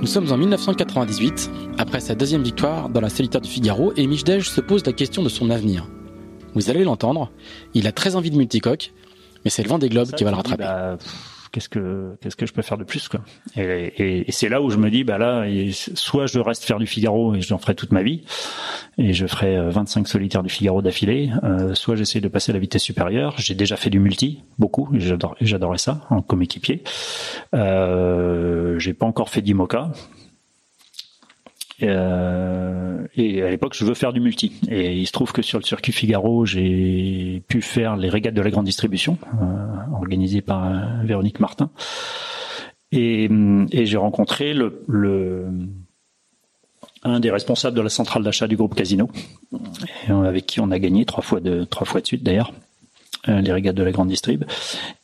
Nous sommes en 1998, après sa deuxième victoire dans la solitaire du Figaro, et Michdej se pose la question de son avenir. Vous allez l'entendre, il a très envie de multicoque, mais c'est le vent des globes qui va le rattraper. Bah, qu'est-ce que qu'est-ce que je peux faire de plus quoi. Et, c'est là où je me dis bah là soit je reste faire du Figaro et j'en ferai toute ma vie et je ferai 25 euh, solitaires du Figaro d'affilée euh, soit j'essaie de passer à la vitesse supérieure. J'ai déjà fait du multi beaucoup j'adore j'adorais ça en comme équipier euh, j'ai pas encore fait d'IMOCA euh, et à l'époque, je veux faire du multi. Et il se trouve que sur le circuit Figaro, j'ai pu faire les régates de la grande distribution, euh, organisées par euh, Véronique Martin. Et, et j'ai rencontré le, le, un des responsables de la centrale d'achat du groupe Casino, avec qui on a gagné trois fois de trois fois de suite d'ailleurs. Euh, les régates de la grande distrib.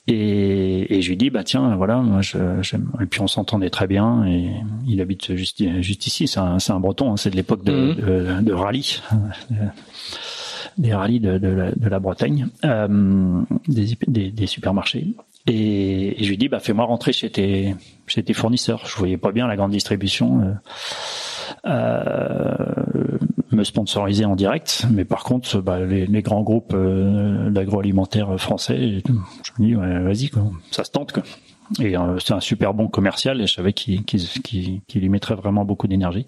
Et, et je lui dis bah tiens voilà moi j'aime. Et puis on s'entendait très bien et il habite juste juste ici. C'est un c'est un breton hein, c'est de l'époque de, mhm. de, de, rallye. Des rallyes de, de, la, de la Bretagne. Euh, des, des, des, supermarchés. Et, et, je lui dis bah fais-moi rentrer chez tes chez tes fournisseurs. Je voyais pas bien la grande distribution euh, euh, me sponsoriser en direct, mais par contre, bah, les, les, grands groupes euh, d'agroalimentaire français, je me dis, vas-y, quoi, ça se tente. Quoi. Et euh, c'est un super bon commercial, et je savais qu'il qu'il y mettrait vraiment beaucoup d'énergie.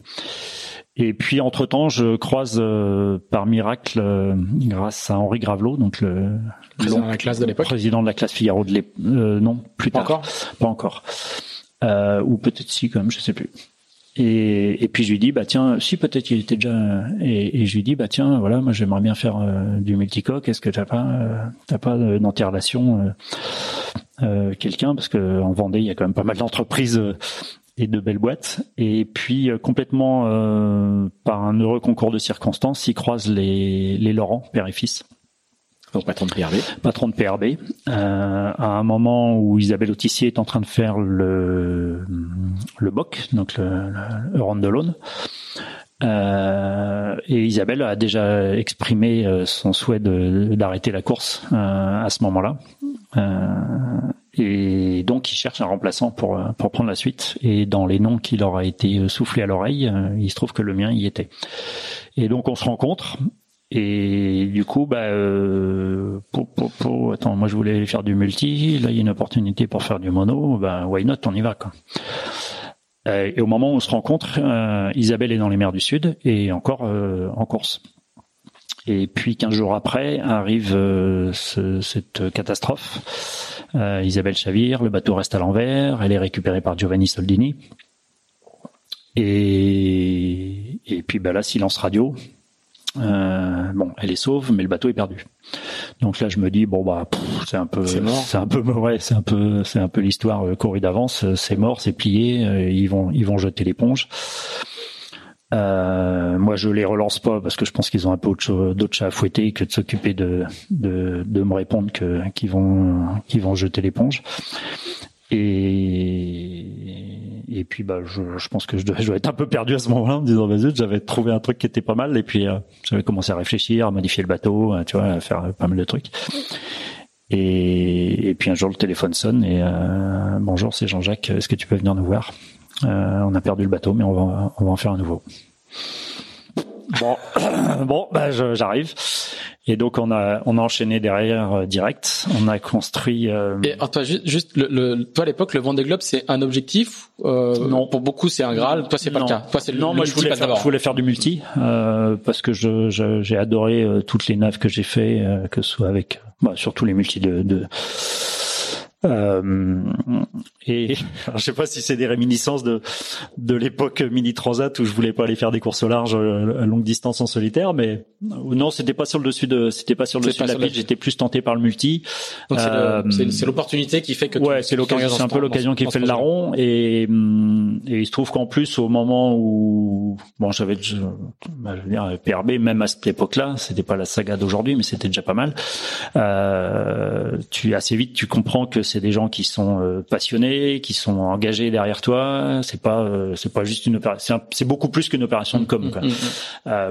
Et puis entre temps, je croise euh, par miracle, grâce à Henri Gravelot, donc le président de la classe de l'époque, président de la classe Figaro de l'époque, non, plus pas tard, encore, pas encore, ou peut-être si quand même, je sais plus. Et, et, puis je lui dis bah tiens si peut-être qu'il était déjà et, et, je lui dis bah tiens voilà moi j'aimerais bien faire euh, du multicoque. Est-ce que t'as pas euh, t'as pas euh, relations euh, quelqu'un? Parce que en Vendée il y a quand même pas mal d'entreprises et de belles boîtes. Et puis complètement par un heureux concours de circonstances il croise les les Laurent père et fils donc patron de PRB. Patron de PRB. Euh, à un moment où Isabelle Autissier est en train de faire le le BOC, donc le, le, de l'Aune. Euh, et Isabelle a déjà exprimé euh, son souhait d'arrêter la course euh, à ce moment-là. Euh, et donc, il cherche un remplaçant pour, pour prendre la suite. Et dans les noms qui leur a été soufflés à l'oreille, il se trouve que le mien y était. Et donc, on se rencontre. Et du coup, bah, euh, pour, pour, pour, attends, moi je voulais faire du multi, là il y a une opportunité pour faire du mono, bah, why not, on y va quoi. Euh, et au moment où on se rencontre, euh, Isabelle est dans les mers du Sud et encore euh, en course. Et puis 15 jours après arrive ce, cette catastrophe. Isabelle chavire, le bateau reste à l'envers, elle est récupérée par Giovanni Soldini. Et, et puis bah là, silence radio. Euh, bon, elle est sauve, mais le bateau est perdu. Donc là, je me dis bon bah c'est un peu, c'est un peu ouais, c'est un peu, c'est un peu l'histoire euh, courue d'avance. Euh, c'est mort, c'est plié. Euh, ils vont, ils vont jeter l'éponge. Moi, je les relance pas parce que je pense qu'ils ont un peu d'autres chats à fouetter que de s'occuper de, de, de me répondre que qu'ils vont, qu'ils vont jeter l'éponge. Et, et puis bah je, pense que je devais, être un peu perdu à ce moment-là en me disant vas-y j'avais trouvé un truc qui était pas mal et puis euh, j'avais commencé à réfléchir, à modifier le bateau, euh, tu vois, à faire pas mal de trucs. Et, et puis un jour le téléphone sonne et euh, bonjour c'est Jean-Jacques, est-ce que tu peux venir nous voir? On a perdu le bateau mais on va on va en faire un nouveau. Bon, bon, bah j'arrive. Et donc on a on a enchaîné derrière euh, direct. On a construit. Euh... Et toi juste, juste le, le, toi à l'époque le Vendée Globe c'est un objectif. Euh, non. Pour beaucoup c'est un Graal? Toi c'est pas le cas. Toi c'est non. moi je voulais faire, je voulais faire du multi euh, parce que je j'ai adoré euh, toutes les naves que j'ai fait, euh, que ce soit avec bah, surtout les multis de, de Euh, et alors, je sais pas si c'est des réminiscences de de l'époque mini transat où je voulais pas aller faire des courses au large euh, à longue distance en solitaire, mais non, c'était pas sur le dessus de c'était pas sur le dessus de la piste. J'étais plus tenté par le multi. Donc euh, c'est l'opportunité qui fait que ouais, c'est l'occasion, c'est un peu l'occasion qui fait le larron et et il se trouve qu'en plus au moment où bon j'avais je veux dire PRB même à cette époque-là, c'était pas la saga d'aujourd'hui, mais c'était déjà pas mal. Euh, tu assez vite tu comprends que c'est des gens qui sont euh, passionnés, qui sont engagés derrière toi. C'est pas, euh, c'est pas juste une opération. C'est beaucoup plus qu'une opération de com. Quoi. Mm, mm, mm. Euh,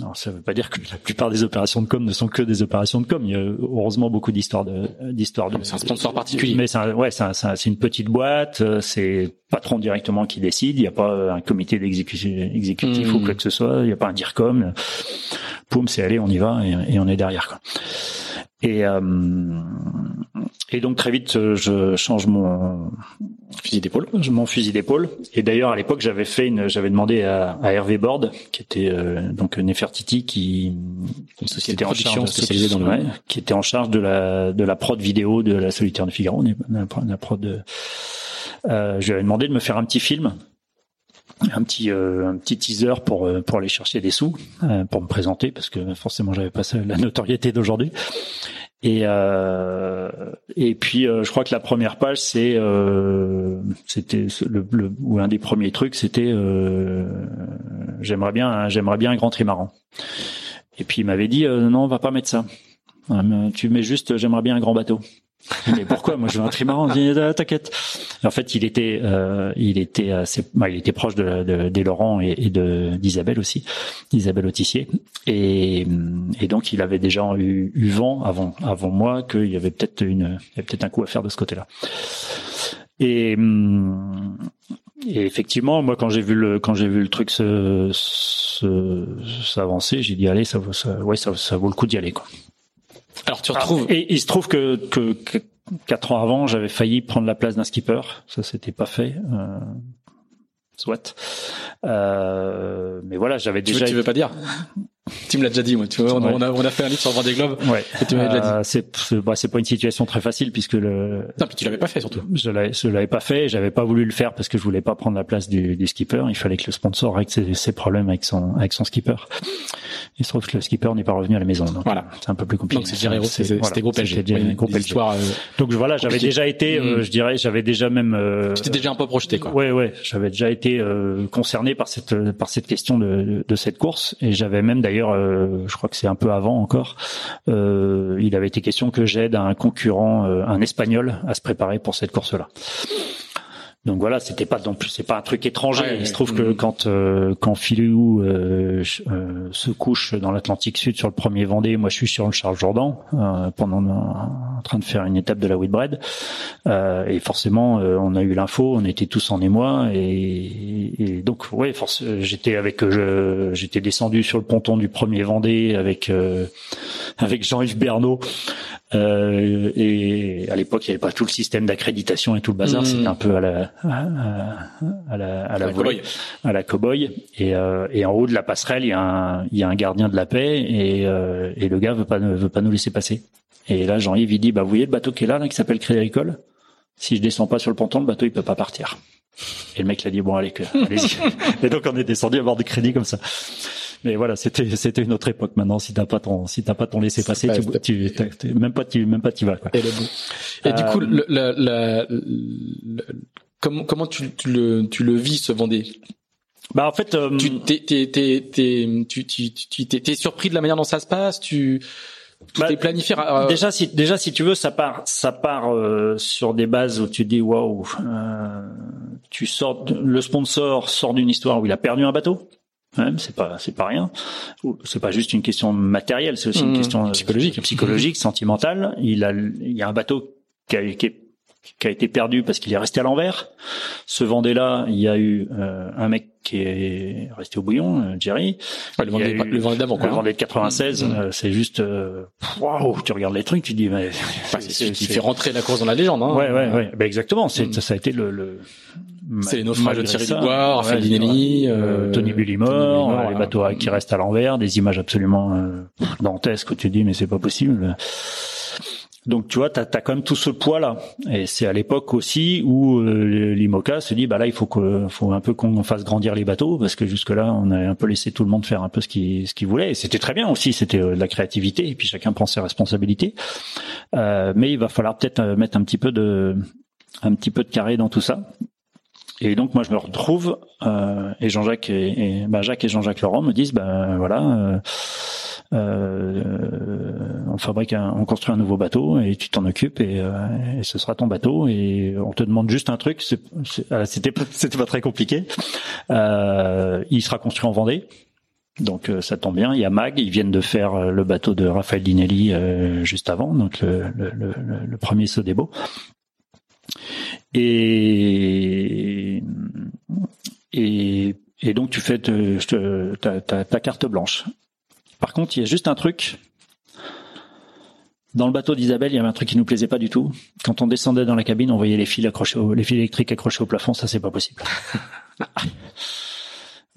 alors ça veut pas dire que la plupart des opérations de com ne sont que des opérations de com. Il y a heureusement beaucoup d'histoires de, d'histoires de. C'est un sponsor particulier. Mais c'est ouais, c'est, c'est une petite boîte. C'est patron directement qui décide. Il n'y a pas un comité d'exécutif exécutif ou quoi que ce soit. Il n'y a pas un DIRCOM. Poum, c'est aller, on y va et, et on est derrière. Quoi. Et, euh, et donc très vite, euh, je change mon fusil d'épaule. Mon fusil d'épaule. Et d'ailleurs, à l'époque, j'avais fait une, j'avais demandé à, à Hervé Bord, qui était euh, donc Nefertiti, qui une société en charge spécialisée dans le ouais, qui était en charge de la de la prod vidéo de la Solitaire de Figaro, la prod de. Euh, je lui avais demandé de me faire un petit film un petit euh, un petit teaser pour euh, pour aller chercher des sous euh, pour me présenter parce que forcément j'avais pas la notoriété d'aujourd'hui. Et et puis je crois que la première page c'est c'était ou un des premiers trucs c'était j'aimerais bien j'aimerais bien un grand trimaran. Et puis il m'avait dit non on va pas mettre ça. Tu mets juste j'aimerais bien un grand bateau mais pourquoi Moi, je veux un trimaran. Ah, t'inquiète. En fait, il était, euh, il était assez, bah, il était proche de, de des Laurent et, de d'Isabelle aussi, d'Isabelle Autissier. Et, et donc, il avait déjà eu, eu vent avant, avant moi qu'il y avait peut-être une, peut-être un coup à faire de ce côté-là. Et, et effectivement, moi, quand j'ai vu le, quand j'ai vu le truc se, se, s'avancer, j'ai dit allez, ça, ça, ouais, ça vaut le coup d'y aller, quoi. Alors tu retrouves. et il se trouve que, que, quatre ans avant, j'avais failli prendre la place d'un skipper. Ça, c'était pas fait. Euh, soit. Euh, mais voilà, j'avais déjà. tu veux pas dire tu me l'as déjà dit, moi. Tu vois, on, a, on a fait un livre sur Vendée Globe. Ouais. Et tu. Euh, c'est bah, c'est pas une situation très facile puisque le. Non, puis tu l'avais pas fait surtout. Je l'avais je l'avais pas fait. J'avais pas voulu le faire parce que je voulais pas prendre la place du, du skipper. Il fallait que le sponsor règle ses, ses, problèmes avec son avec son skipper. Il se trouve que le skipper n'est pas revenu à la maison. Donc voilà. C'est un peu plus compliqué. Donc c'est c'était voilà, groupe LG. Ouais, groupe LG. Euh, donc voilà, j'avais déjà été, euh, mm. je dirais, j'avais déjà même. Euh, tu t'étais déjà un peu projeté quoi. Ouais ouais. J'avais déjà été euh, concerné par cette par cette question de, de, cette course et j'avais même d'ailleurs je crois que c'est un peu avant encore, euh, il avait été question que j'aide un concurrent, euh, un espagnol, à se préparer pour cette course-là. Donc voilà, c'était pas non plus, c'est pas un truc étranger. il se trouve que quand euh, quand Filou euh, euh, se couche dans l'Atlantique Sud sur le premier Vendée, moi je suis sur le Charles Jourdan euh, pendant en train de faire une étape de la Whitbread, euh, et forcément on a eu l'info, on était tous en émoi, et, et donc ouais, j'étais avec j'étais descendu sur le ponton du premier Vendée avec avec Jean-Yves Bernot euh, et à l'époque, il n'y avait pas tout le système d'accréditation et tout le bazar. Mmh. C'était un peu à la à, la à la, volée, à la cowboy. Et, euh, et en haut de la passerelle, il y a un il y a un gardien de la paix et euh, et le gars veut pas veut pas nous laisser passer. Et là, Jean-Yves il dit bah vous voyez le bateau qui est là, là qui s'appelle Crédit Agricole? Si je descends pas sur le ponton, le bateau il peut pas partir. Et le mec l'a dit bon allez, allez-y. et donc on est descendu à bord de crédit comme ça. Mais voilà, c'était c'était une autre époque. Maintenant, si t'as pas ton si t'as pas ton laisser passer, tu, tu même pas tu même pas tu vas. Quoi. Et, et du coup, euh, le, le, comment comment tu, tu, le tu le vis ce Vendée? Bah en fait, euh, tu t'es t'es t'es tu tu tu t'es surpris de la manière dont ça se passe? Tu tu bah, t'es planifié. Euh... Déjà si déjà si tu veux, ça part ça part euh, sur des bases où tu dis waouh, tu sors le sponsor sort d'une histoire où il a perdu un bateau c'est pas c'est pas rien. C'est pas juste une question matérielle, c'est aussi une mmh. question psychologique, psychologique, sentimentale. Il a il y a un bateau qui a, qui, a été perdu parce qu'il est resté à l'envers. Ce Vendée-là, il y a eu euh, un mec qui est resté au bouillon, euh, Jerry. le Vendée, le Vendée d'avant, quoi. Le Vendée de 96, mmh. euh, c'est juste, waouh, tu regardes les trucs, tu dis, mais c'est ce qui fait rentrer la course dans la légende. Hein. Ouais, ouais, ouais. Ben exactement. C'est, mmh. ça a été le, le c'est les naufrages de Thierry Raphaël Dinelli, euh, Tony Bullimore, les bateaux qui restent à l'envers, des images absolument euh, dantesques où tu dis mais c'est pas possible. Donc tu vois, tu as, quand même tout ce poids là. Et c'est à l'époque aussi où euh, l'IMOCA se dit bah là il faut que faut un peu qu'on fasse grandir les bateaux parce que jusque là on a un peu laissé tout le monde faire un peu ce qu'il ce qu'il voulait et c'était très bien aussi, c'était euh, de la créativité et puis chacun prend ses responsabilités. Euh, mais il va falloir peut-être euh, mettre un petit peu de un petit peu de carré dans tout ça. Et donc moi je me retrouve euh, et Jean-Jacques et, et bah, Jacques et Jean-Jacques Laurent me disent ben voilà euh, on fabrique, un, on construit un nouveau bateau et tu t'en occupes et, euh, et, ce sera ton bateau et on te demande juste un truc. C'était c'était pas très compliqué. Euh, il sera construit en Vendée. Donc ça tombe bien, il y a Mag, ils viennent de faire le bateau de Raphaël Dinelli juste avant, donc le, le, le, le premier Sodebo. Et, et, et donc tu fais ta, ta, ta, carte blanche. Par contre, il y a juste un truc. Dans le bateau d'Isabelle, il y avait un truc qui nous plaisait pas du tout. Quand on descendait dans la cabine, on voyait les fils accrochés, les fils électriques accrochés au plafond. Ça, c'est pas possible.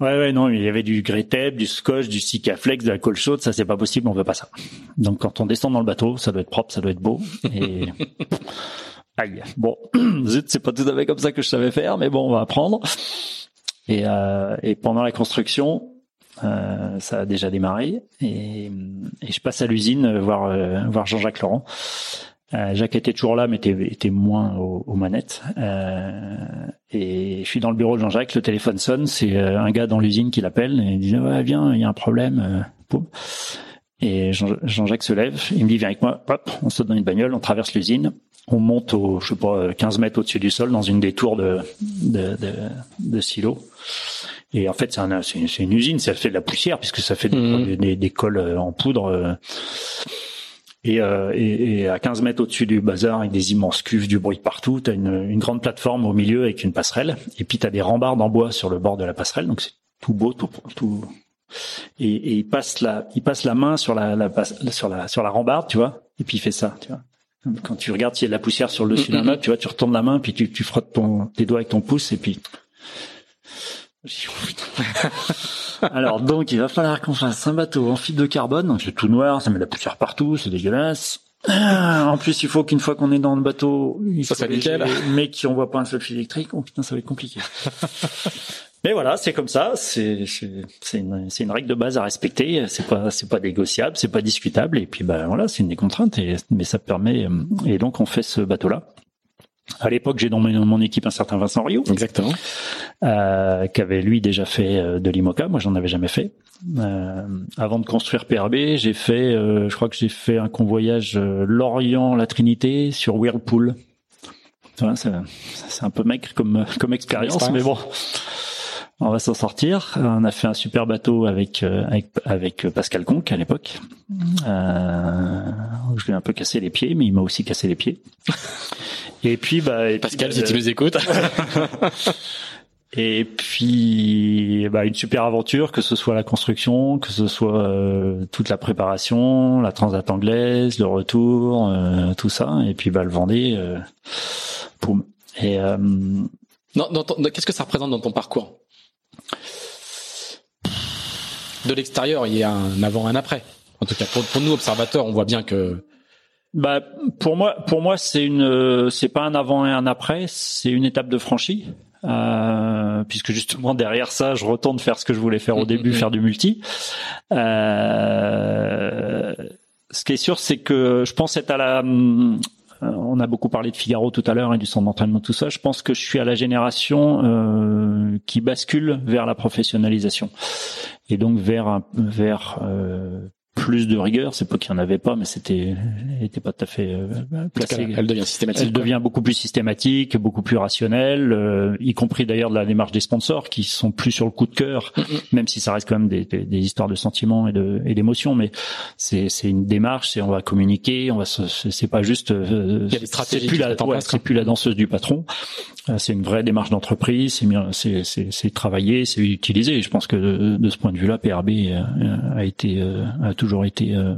ouais, ouais, non, il y avait du grey du scotch, du Sikaflex, de la colle chaude. Ça, c'est pas possible. On veut pas ça. Donc, quand on descend dans le bateau, ça doit être propre, ça doit être beau. Et aïe. Bon, zut, c'est pas tout à fait comme ça que je savais faire, mais bon, on va apprendre. Et, euh, et pendant la construction, euh, ça a déjà démarré et, et je passe à l'usine voir euh, voir Jean-Jacques Laurent. Euh, Jacques était toujours là, mais était, était moins aux, aux manettes. Euh, et je suis dans le bureau de Jean-Jacques, le téléphone sonne, c'est euh, un gars dans l'usine qui l'appelle et il dit ouais viens, il y a un problème. Et Jean-Jacques se lève, il me dit viens avec moi, hop, on saute dans une bagnole, on traverse l'usine, on monte au je sais pas 15 mètres au-dessus du sol dans une des tours de de, de, de silo. Et en fait, c'est un, une, une, usine, ça fait de la poussière puisque ça fait des, mmh. des, des cols euh, en poudre. Euh. Et, euh, et, et, à 15 mètres au-dessus du bazar, avec des immenses cuves, du bruit partout, tu as une, une, grande plateforme au milieu avec une passerelle. Et puis tu as des rambardes en bois sur le bord de la passerelle, donc c'est tout beau, tout, tout. Et, et, il passe la, il passe la main sur la, la, sur la, sur la rambarde, tu vois. Et puis il fait ça, tu vois. Quand tu regardes s'il y a de la poussière sur le dessus d'un meuble, tu vois, tu retournes la main, puis tu, tu frottes ton, tes doigts avec ton pouce, et puis Alors donc il va falloir qu'on fasse un bateau en fibre de carbone, c'est tout noir, ça met de la poussière partout, c'est dégueulasse. En plus, il faut qu'une fois qu'on est dans le bateau, il ça soit nickel. Mais qui on voit pas un seul fil électrique, oh putain, ça va être compliqué. mais voilà, c'est comme ça, c'est une une règle de base à respecter. C'est pas c'est pas négociable, c'est pas discutable. Et puis ben voilà, c'est une des contraintes. Et, mais ça permet. Et donc on fait ce bateau là. À l'époque, j'ai dans mon équipe un certain Vincent Rio. Exactement. Euh, qui avait lui déjà fait euh, de l'IMOCA. Moi, j'en avais jamais fait. Euh, avant de construire PRB, j'ai fait, euh, je crois que j'ai fait un convoyage euh, Lorient-La Trinité sur Whirlpool. Voilà, c'est un peu maigre comme comme expérience, mais bon, on va s'en sortir. On a fait un super bateau avec avec, avec Pascal Conque à l'époque. Euh, je lui ai un peu cassé les pieds, mais il m'a aussi cassé les pieds. Et puis, bah, et Pascal, si tu nous écoutes. et puis, bah, une super aventure, que ce soit la construction, que ce soit euh, toute la préparation, la transat anglaise, le retour, euh, tout ça. Et puis, bah, le Vendée, euh, boum. Et euh, non, qu'est-ce que ça représente dans ton parcours? De l'extérieur, il y a un avant, un après. En tout cas, pour, pour nous observateurs, on voit bien que bah pour moi, pour moi c'est une, c'est pas un avant et un après, c'est une étape de franchie. Euh, puisque justement derrière ça, je retourne faire ce que je voulais faire au début, faire du multi. Euh, ce qui est sûr, c'est que je pense être à la. Euh, on a beaucoup parlé de Figaro tout à l'heure et du centre d'entraînement, tout ça. Je pense que je suis à la génération euh, qui bascule vers la professionnalisation et donc vers vers euh, plus de rigueur. C'est pas qu'il n'y en avait pas, mais c'était, était pas tout à fait euh, placée. Elle devient systématique. Elle devient beaucoup plus systématique, beaucoup plus rationnelle, euh, y compris d'ailleurs de la démarche des sponsors qui sont plus sur le coup de cœur, même si ça reste quand même des, des, des histoires de sentiments et de et d'émotions. Mais c'est c'est une démarche, c'est on va communiquer, on va c'est pas juste. Euh, c'est plus la c'est plus la danseuse du patron. Euh, c'est une vraie démarche d'entreprise. C'est travaillé, c'est utilisé. je pense que de, ce point de vue-là, PRB a été a toujours été euh,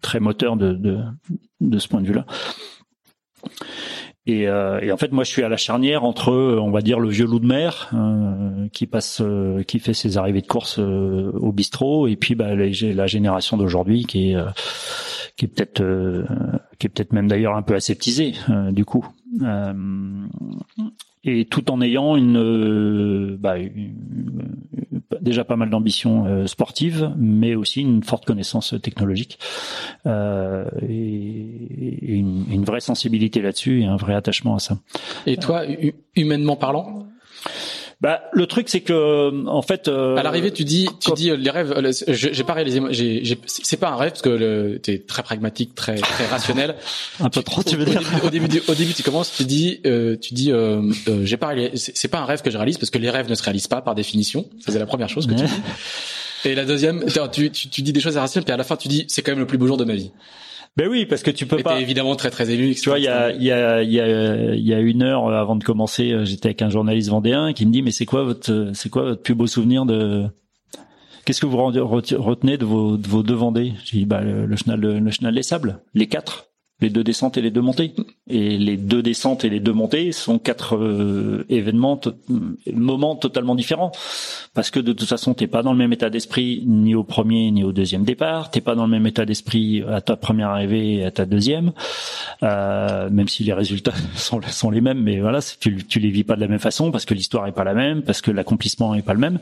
très moteur de, de, de ce point de vue-là. Et, euh, et, en fait, moi, je suis à la charnière entre, on va dire, le vieux loup de mer euh, qui passe, euh, qui fait ses arrivées de course euh, au bistrot, et puis bah, la génération d'aujourd'hui qui est, qui est peut-être qui est peut-être même d'ailleurs un peu aseptisé du coup. Et tout en ayant une, bah, déjà pas mal d'ambition sportive, mais aussi une forte connaissance technologique et, une, une, vraie sensibilité là-dessus et un vrai attachement à ça. Et toi, humainement parlant? Bah, le truc c'est que en fait euh, à l'arrivée tu dis tu dis euh, les rêves euh, j'ai pas réalisé j'ai c'est pas un rêve parce que tu es très pragmatique très très rationnel. Un peu trop tu veux dire. au début, au début, tu commences tu dis euh, tu dis euh, j'ai pas c'est pas un rêve que je réalise parce que les rêves ne se réalisent pas par définition. C'est la première chose que tu dis. Et la deuxième tu, tu, tu dis des choses irrationnelles puis à la fin tu dis c'est quand même le plus beau jour de ma vie ben oui, parce que tu peux pas. évidemment très très ému. Tu vois, il y a il y a il y a il y a une heure avant de commencer, euh, j'étais avec un journaliste vendéen qui me dit mais c'est quoi votre c'est quoi votre plus beau souvenir de Qu'est-ce que vous retenez de vos, de vos deux Vendées? J'ai dit bah le, le chenal le chenal des sables, les quatre les deux descentes et les deux montées. Et les deux descentes et les deux montées sont quatre euh, événements, moments totalement différents. Parce que de toute façon, t'es pas dans le même état d'esprit ni au premier ni au deuxième départ. T'es pas dans le même état d'esprit à ta première arrivée et à ta deuxième. Euh, même si les résultats sont, les mêmes, mais voilà, tu, tu les vis pas de la même façon parce que l'histoire est pas la même, parce que l'accomplissement est pas le même.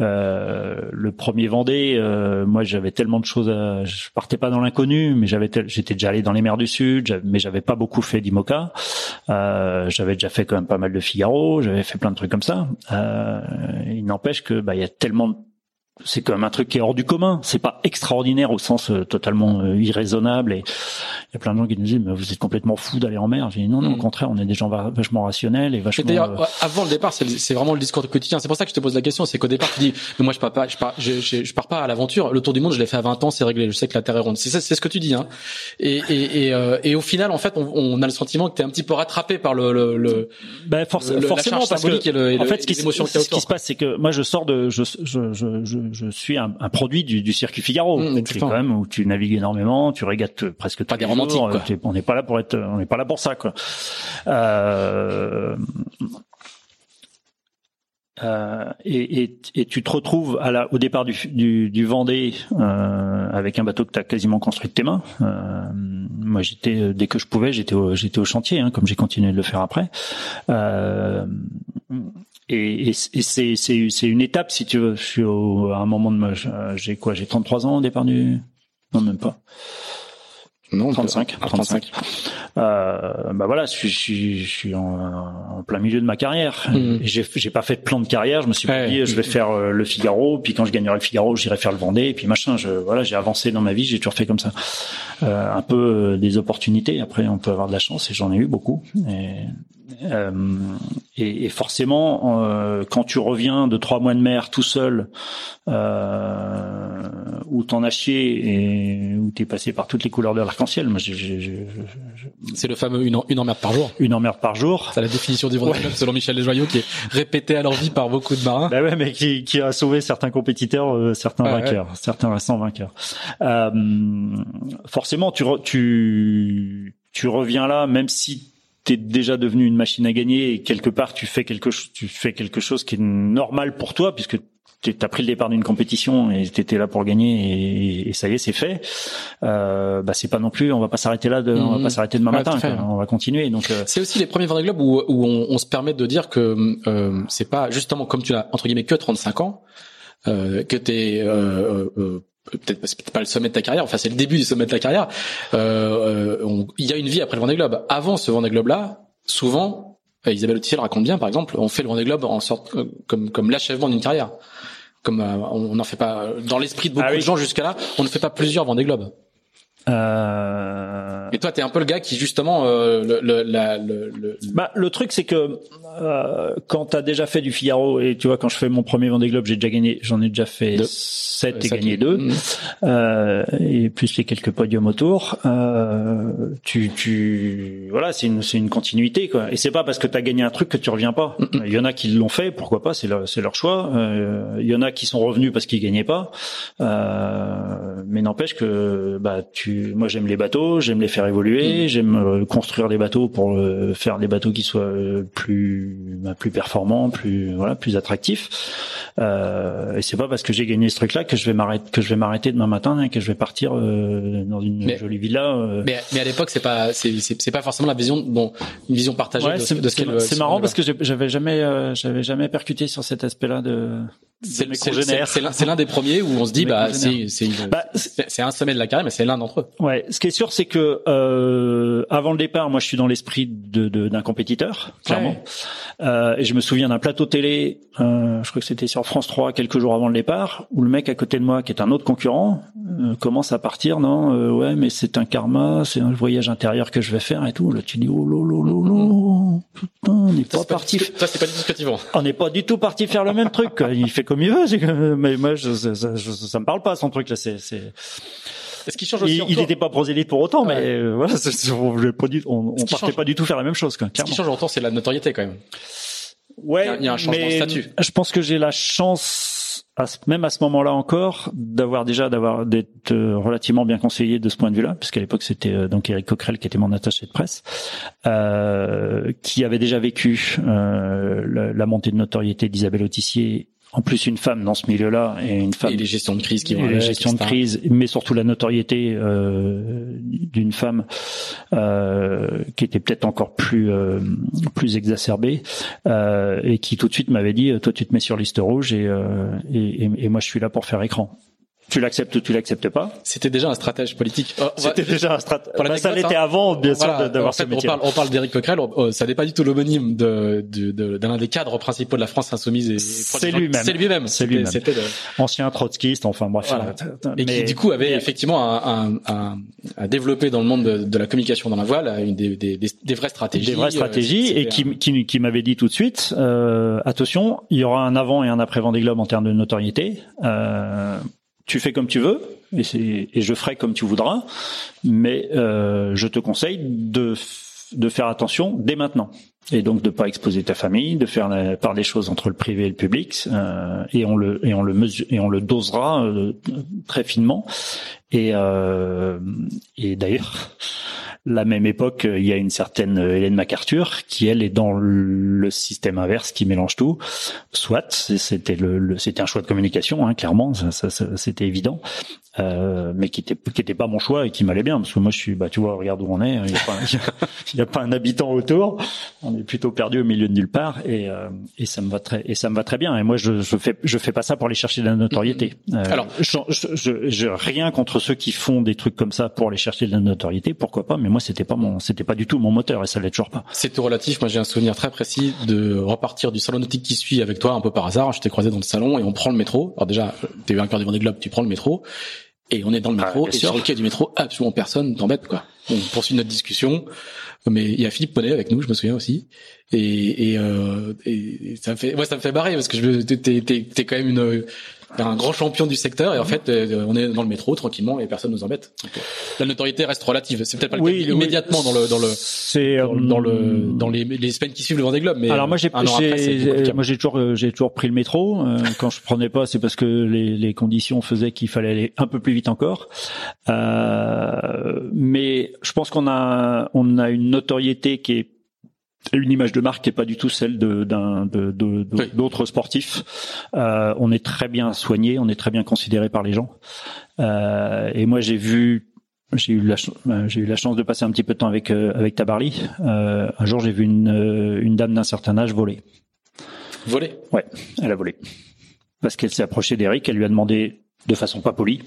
Euh, le premier Vendée, euh, moi j'avais tellement de choses, à, je partais pas dans l'inconnu, mais j'avais, j'étais déjà allé dans les mers Sud, mais j'avais pas beaucoup fait d'IMOCA. Euh, j'avais déjà fait quand même pas mal de Figaro, j'avais fait plein de trucs comme ça. Euh, il n'empêche que bah il y a tellement c'est quand même un truc qui est hors du commun. C'est pas extraordinaire au sens euh, totalement euh, irraisonnable. Et il y a plein de gens qui nous disent mais vous êtes complètement fou d'aller en mer. J'ai dit non, non, au mm. contraire, on est des gens vachement rationnels et vachement. D'ailleurs, euh, avant le départ, c'est vraiment le discours quotidien. C'est pour ça que je te pose la question. C'est qu'au départ, tu dis mais moi je pars pas, je pars, je, je, je pars pas à l'aventure. Le tour du monde, je l'ai fait à 20 ans, c'est réglé. Je sais que la Terre est ronde. C'est ce que tu dis. Hein. Et, et, et, et, au final, en fait, on, on a le sentiment que tu es un petit peu rattrapé par le le, le, ben, forcément parce que, et le, en fait, ce qui, ce qui se passe, c'est que moi je sors de je je je, je, je suis un un produit du, du circuit Figaro. Mmh, c'est quand même où tu navigues énormément, tu régates presque pas des romantiques. On n'est pas là pour être, on n'est pas là pour ça quoi. Euh, euh, et, et, et, tu te retrouves à la, au départ du, du, du Vendée euh, avec un bateau que tu as quasiment construit de tes mains. Euh, moi, j'étais dès que je pouvais, j'étais au, j'étais au chantier, hein, comme j'ai continué de le faire après. Et, c'est, c'est, une étape, si tu veux. Je suis à un moment de ma, j'ai quoi, j'ai 33 ans au non même pas. Non, 35. 35. Euh, bah voilà, je suis, je suis en, plein milieu de ma carrière. Mmh. J'ai, j'ai pas fait de plan de carrière. Je me suis dit, je vais faire euh, le Figaro, puis quand je gagnerai le Figaro, j'irai faire le Vendée, et puis machin. Je, voilà, j'ai avancé dans ma vie, j'ai toujours fait comme ça. Euh, un peu euh, des opportunités. Après, on peut avoir de la chance, et j'en ai eu beaucoup. Et, euh, et, et, forcément, euh, quand tu reviens de trois mois de mer tout seul, euh, où t'en as chié et où t'es passé par toutes les couleurs de l'arc-en-ciel, moi, c'est le fameux une, une, emmerde par jour. Une emmerde par jour. C'est la définition du Vendée selon Michel Desjoyaux qui est répétée à leur vie par beaucoup de marins. Bah ouais, mais qui, qui a sauvé certains compétiteurs, euh, certains vainqueurs, certains restants vainqueurs. Euh, forcément, tu, tu tu reviens là, même si t'es déjà devenu une machine à gagner et quelque part tu fais quelque chose, tu fais quelque chose qui est normal pour toi puisque t'as pris le départ d'une compétition et t'étais là pour gagner et, ça y est c'est fait euh, bah c'est pas non plus on va pas s'arrêter là de, on va pas mhm. s'arrêter demain matin on va continuer donc euh, c'est aussi les premiers Vendée Globe où, où on, on, se permet de dire que euh, c'est pas justement comme tu as entre guillemets que 35 ans euh, que t'es euh, euh, peut-être peut pas le sommet de ta carrière, enfin c'est le début du sommet de ta carrière. Euh, euh il y a une vie après le Vendée Globe. Avant ce Vendée Globe là, souvent euh, Isabelle Autissier le raconte bien, par exemple, on fait le Vendée Globe en sorte euh, comme comme l'achèvement d'une carrière. Comme on n'en fait pas dans l'esprit de beaucoup ah de gens jusqu'à là, on ne fait pas plusieurs Vendée Globe. Euh... Et toi, t'es un peu le gars qui justement euh, le, le, la, le, le... Bah, le truc c'est que euh, quand t'as déjà fait du Figaro et tu vois quand je fais mon premier Vendée Globe, j'ai déjà gagné, j'en ai déjà fait 7 et gagné 2 mmh. euh, et plus les quelques podiums autour. Euh, tu, tu, voilà, c'est une, c'est une continuité quoi. Et c'est pas parce que t'as gagné un truc que tu reviens pas. Mmh. Il y en a qui l'ont fait, pourquoi pas, c'est leur, c'est leur choix. Euh, il y en a qui sont revenus parce qu'ils gagnaient pas. Euh, mais n'empêche que bah tu, moi j'aime les bateaux, j'aime les faire évoluer, mmh. j'aime euh, construire des bateaux pour euh, faire des bateaux qui soient plus, bah, plus performants, plus voilà, plus attractifs. Euh, et c'est pas parce que j'ai gagné ce truc-là que je vais m'arrêter que je vais m'arrêter demain matin et que je vais partir euh, dans une jolie villa. Euh. Mais, mais à l'époque, c'est pas c'est pas forcément la vision bon une vision partagée de, ce, de ce C'est marrant parce que j'avais jamais euh, j'avais jamais percuté sur cet aspect-là de c'est l'un des premiers où on se dit bah c'est bah, c'est un sommet de la carrière mais c'est l'un d'entre eux. Ouais, ce qui est sûr c'est que euh, avant le départ, moi je suis dans l'esprit de d'un compétiteur clairement. Euh, et je me souviens d'un plateau télé, euh, je crois que c'était sur France 3 quelques jours avant le départ, où le mec à côté de moi qui est un autre concurrent euh, commence à partir non euh, ouais mais c'est un karma, c'est un voyage intérieur que je vais faire et tout. Là tu dis oh là putain, on n'est pas parti. Ça c'est pas du tout ce que tu On n'est pas du tout parti faire le même truc. Il fait comme il veut. Mais moi, je, ça, ça, ça, me parle pas son truc là. C'est, c'est. Est-ce qu'il change aussi Il n'était pas prosélyte pour autant, mais euh, voilà, on, on, on partait pas du tout faire la même chose. Quoi, Ce qui change autant, c'est la notoriété quand même. Ouais, il y a, un changement de statut. Je pense que j'ai la chance, à même à ce moment-là encore, d'avoir déjà d'avoir d'être euh, relativement bien conseillé de ce point de vue-là, puisqu'à l'époque c'était euh, donc Eric Coquerel qui était mon attaché de presse, euh, qui avait déjà vécu euh, la, la, montée de notoriété d'Isabelle Autissier en plus une femme dans ce milieu-là et une femme et les gestions de crise qui vont les gestions de crise mais surtout la notoriété euh, d'une femme euh, qui était peut-être encore plus euh, plus exacerbée euh, et qui tout de suite m'avait dit toi tu te mets sur liste rouge et, euh, et, et moi je suis là pour faire écran tu l'acceptes ou tu l'acceptes pas. C'était déjà un stratège politique. Oh, C'était déjà un stratège. Bah, ça l'était hein. avant, bien sûr, d'avoir ce métier. On parle, parle d'Éric Coquerel. ça n'est pas du tout l'homonyme de, de, de, d'un des cadres principaux de la France insoumise. Et c'est lui-même. C'est lui-même. C'est lui-même. Ancien trotskiste. Enfin bref. Voilà. Et qui du coup avait effectivement un, un, un, développé dans le monde de, de, la communication dans la voile, une des, des, des, vraies stratégies. Des vraies stratégies euh, et qui, qui, qui m'avait dit tout de suite, euh, attention, il y aura un avant et un après Vendée Globe en termes de notoriété. Euh, tu fais comme tu veux et, je ferai comme tu voudras, mais euh, je te conseille de faire attention dès maintenant et donc de pas exposer ta famille, de faire la part des choses entre le privé et le public, euh, et on le et on le mesure, et on le dosera euh, très finement. Et euh, et d'ailleurs, la même époque, il y a une certaine Hélène MacArthur qui elle est dans le système inverse qui mélange tout. Soit c'était le, c'était un choix de communication, hein, clairement, ça, ça, c'était évident, euh, mais qui était qui était pas mon choix et qui m'allait bien parce que moi je suis, bah tu vois, regarde où on est, il y a y a pas un habitant autour, est plutôt perdu au milieu de nulle part et euh, et ça me va très et ça me va très bien et moi je, je fais je fais pas ça pour aller chercher de la notoriété. Euh, Alors je, je, je, rien contre ceux qui font des trucs comme ça pour aller chercher de la notoriété, pourquoi pas, mais moi c'était pas mon c'était pas du tout mon moteur et ça l'est toujours pas. C'est tout relatif. Moi j'ai un souvenir très précis de repartir du salon nautique qui suit avec toi un peu par hasard. Je t'ai croisé dans le salon et on prend le métro. Alors déjà, t'es vainqueur du Vendée Globe, tu prends le métro et on est dans le ah, métro et sur le quai du métro, absolument personne t'embête quoi. On poursuit notre discussion, mais il y a Philippe Ponnet avec nous, je me souviens aussi, et, et, euh, et ça me fait, ouais, ça me fait barrer parce que je t'es, t'es, t'es quand même une un grand champion du secteur et en fait euh, on est dans le métro tranquillement et personne nous embête. Donc, euh, la notoriété reste relative. C'est peut-être pas le oui, cas immédiatement dans le dans le c'est dans, dans, le euh, dans les, les semaines qui suivent le Vendée Globe. Mais alors moi j'ai moi j'ai toujours j'ai toujours pris le métro. quand je prenais pas c'est parce que les, les conditions faisaient qu'il fallait aller un peu plus vite encore. mais je pense qu'on a on a une notoriété qui est une image de marque qui est pas du tout celle d'un d'autres sportifs. Euh, on est très bien soigné, on est très bien considéré par les gens. Euh, et moi j'ai vu j'ai eu la euh, j'ai eu la chance de passer un petit peu de temps avec euh, avec Tabarly. Euh, un jour j'ai vu une euh, une dame d'un certain âge voler. Voler. Ouais, elle a volé parce qu'elle s'est approchée d'Eric, elle lui a demandé de façon pas polie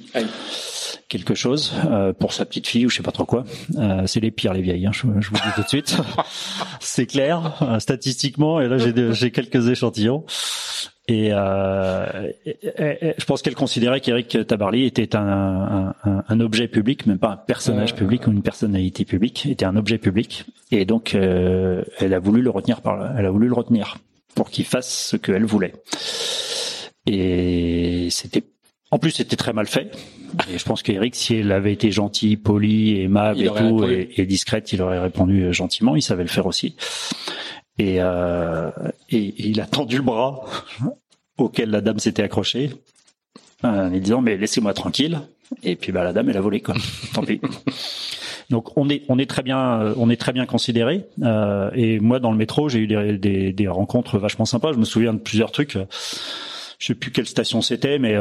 quelque chose euh, pour sa petite fille ou je sais pas trop quoi. Euh, c'est les pires les vieilles, hein, je, vous dis tout de suite. c'est clair, euh, statistiquement, et là j'ai, j'ai quelques échantillons. Et, je pense qu'elle considérait qu'Eric Tabarly était un, un, un, objet public, même pas un personnage public ou une personnalité publique, était un objet public. Et donc elle a voulu le retenir par, elle a voulu le retenir pour qu'il fasse ce qu'elle voulait. Et c'était en plus, c'était très mal fait. Et je pense qu'Eric, si elle avait été gentil, poli, aimable et tout, et, discrète, il aurait répondu euh, gentiment. Il savait le faire aussi. Et, euh, et, il a tendu le bras auquel la dame s'était accrochée, en lui disant mais laissez-moi tranquille. Et puis bah la dame elle a volé quoi. Tant pis. Donc on est on est très bien euh, on est très bien considéré. Euh, et moi dans le métro j'ai eu des, des, des rencontres vachement sympas. Je me souviens de plusieurs trucs je sais plus quelle station c'était, mais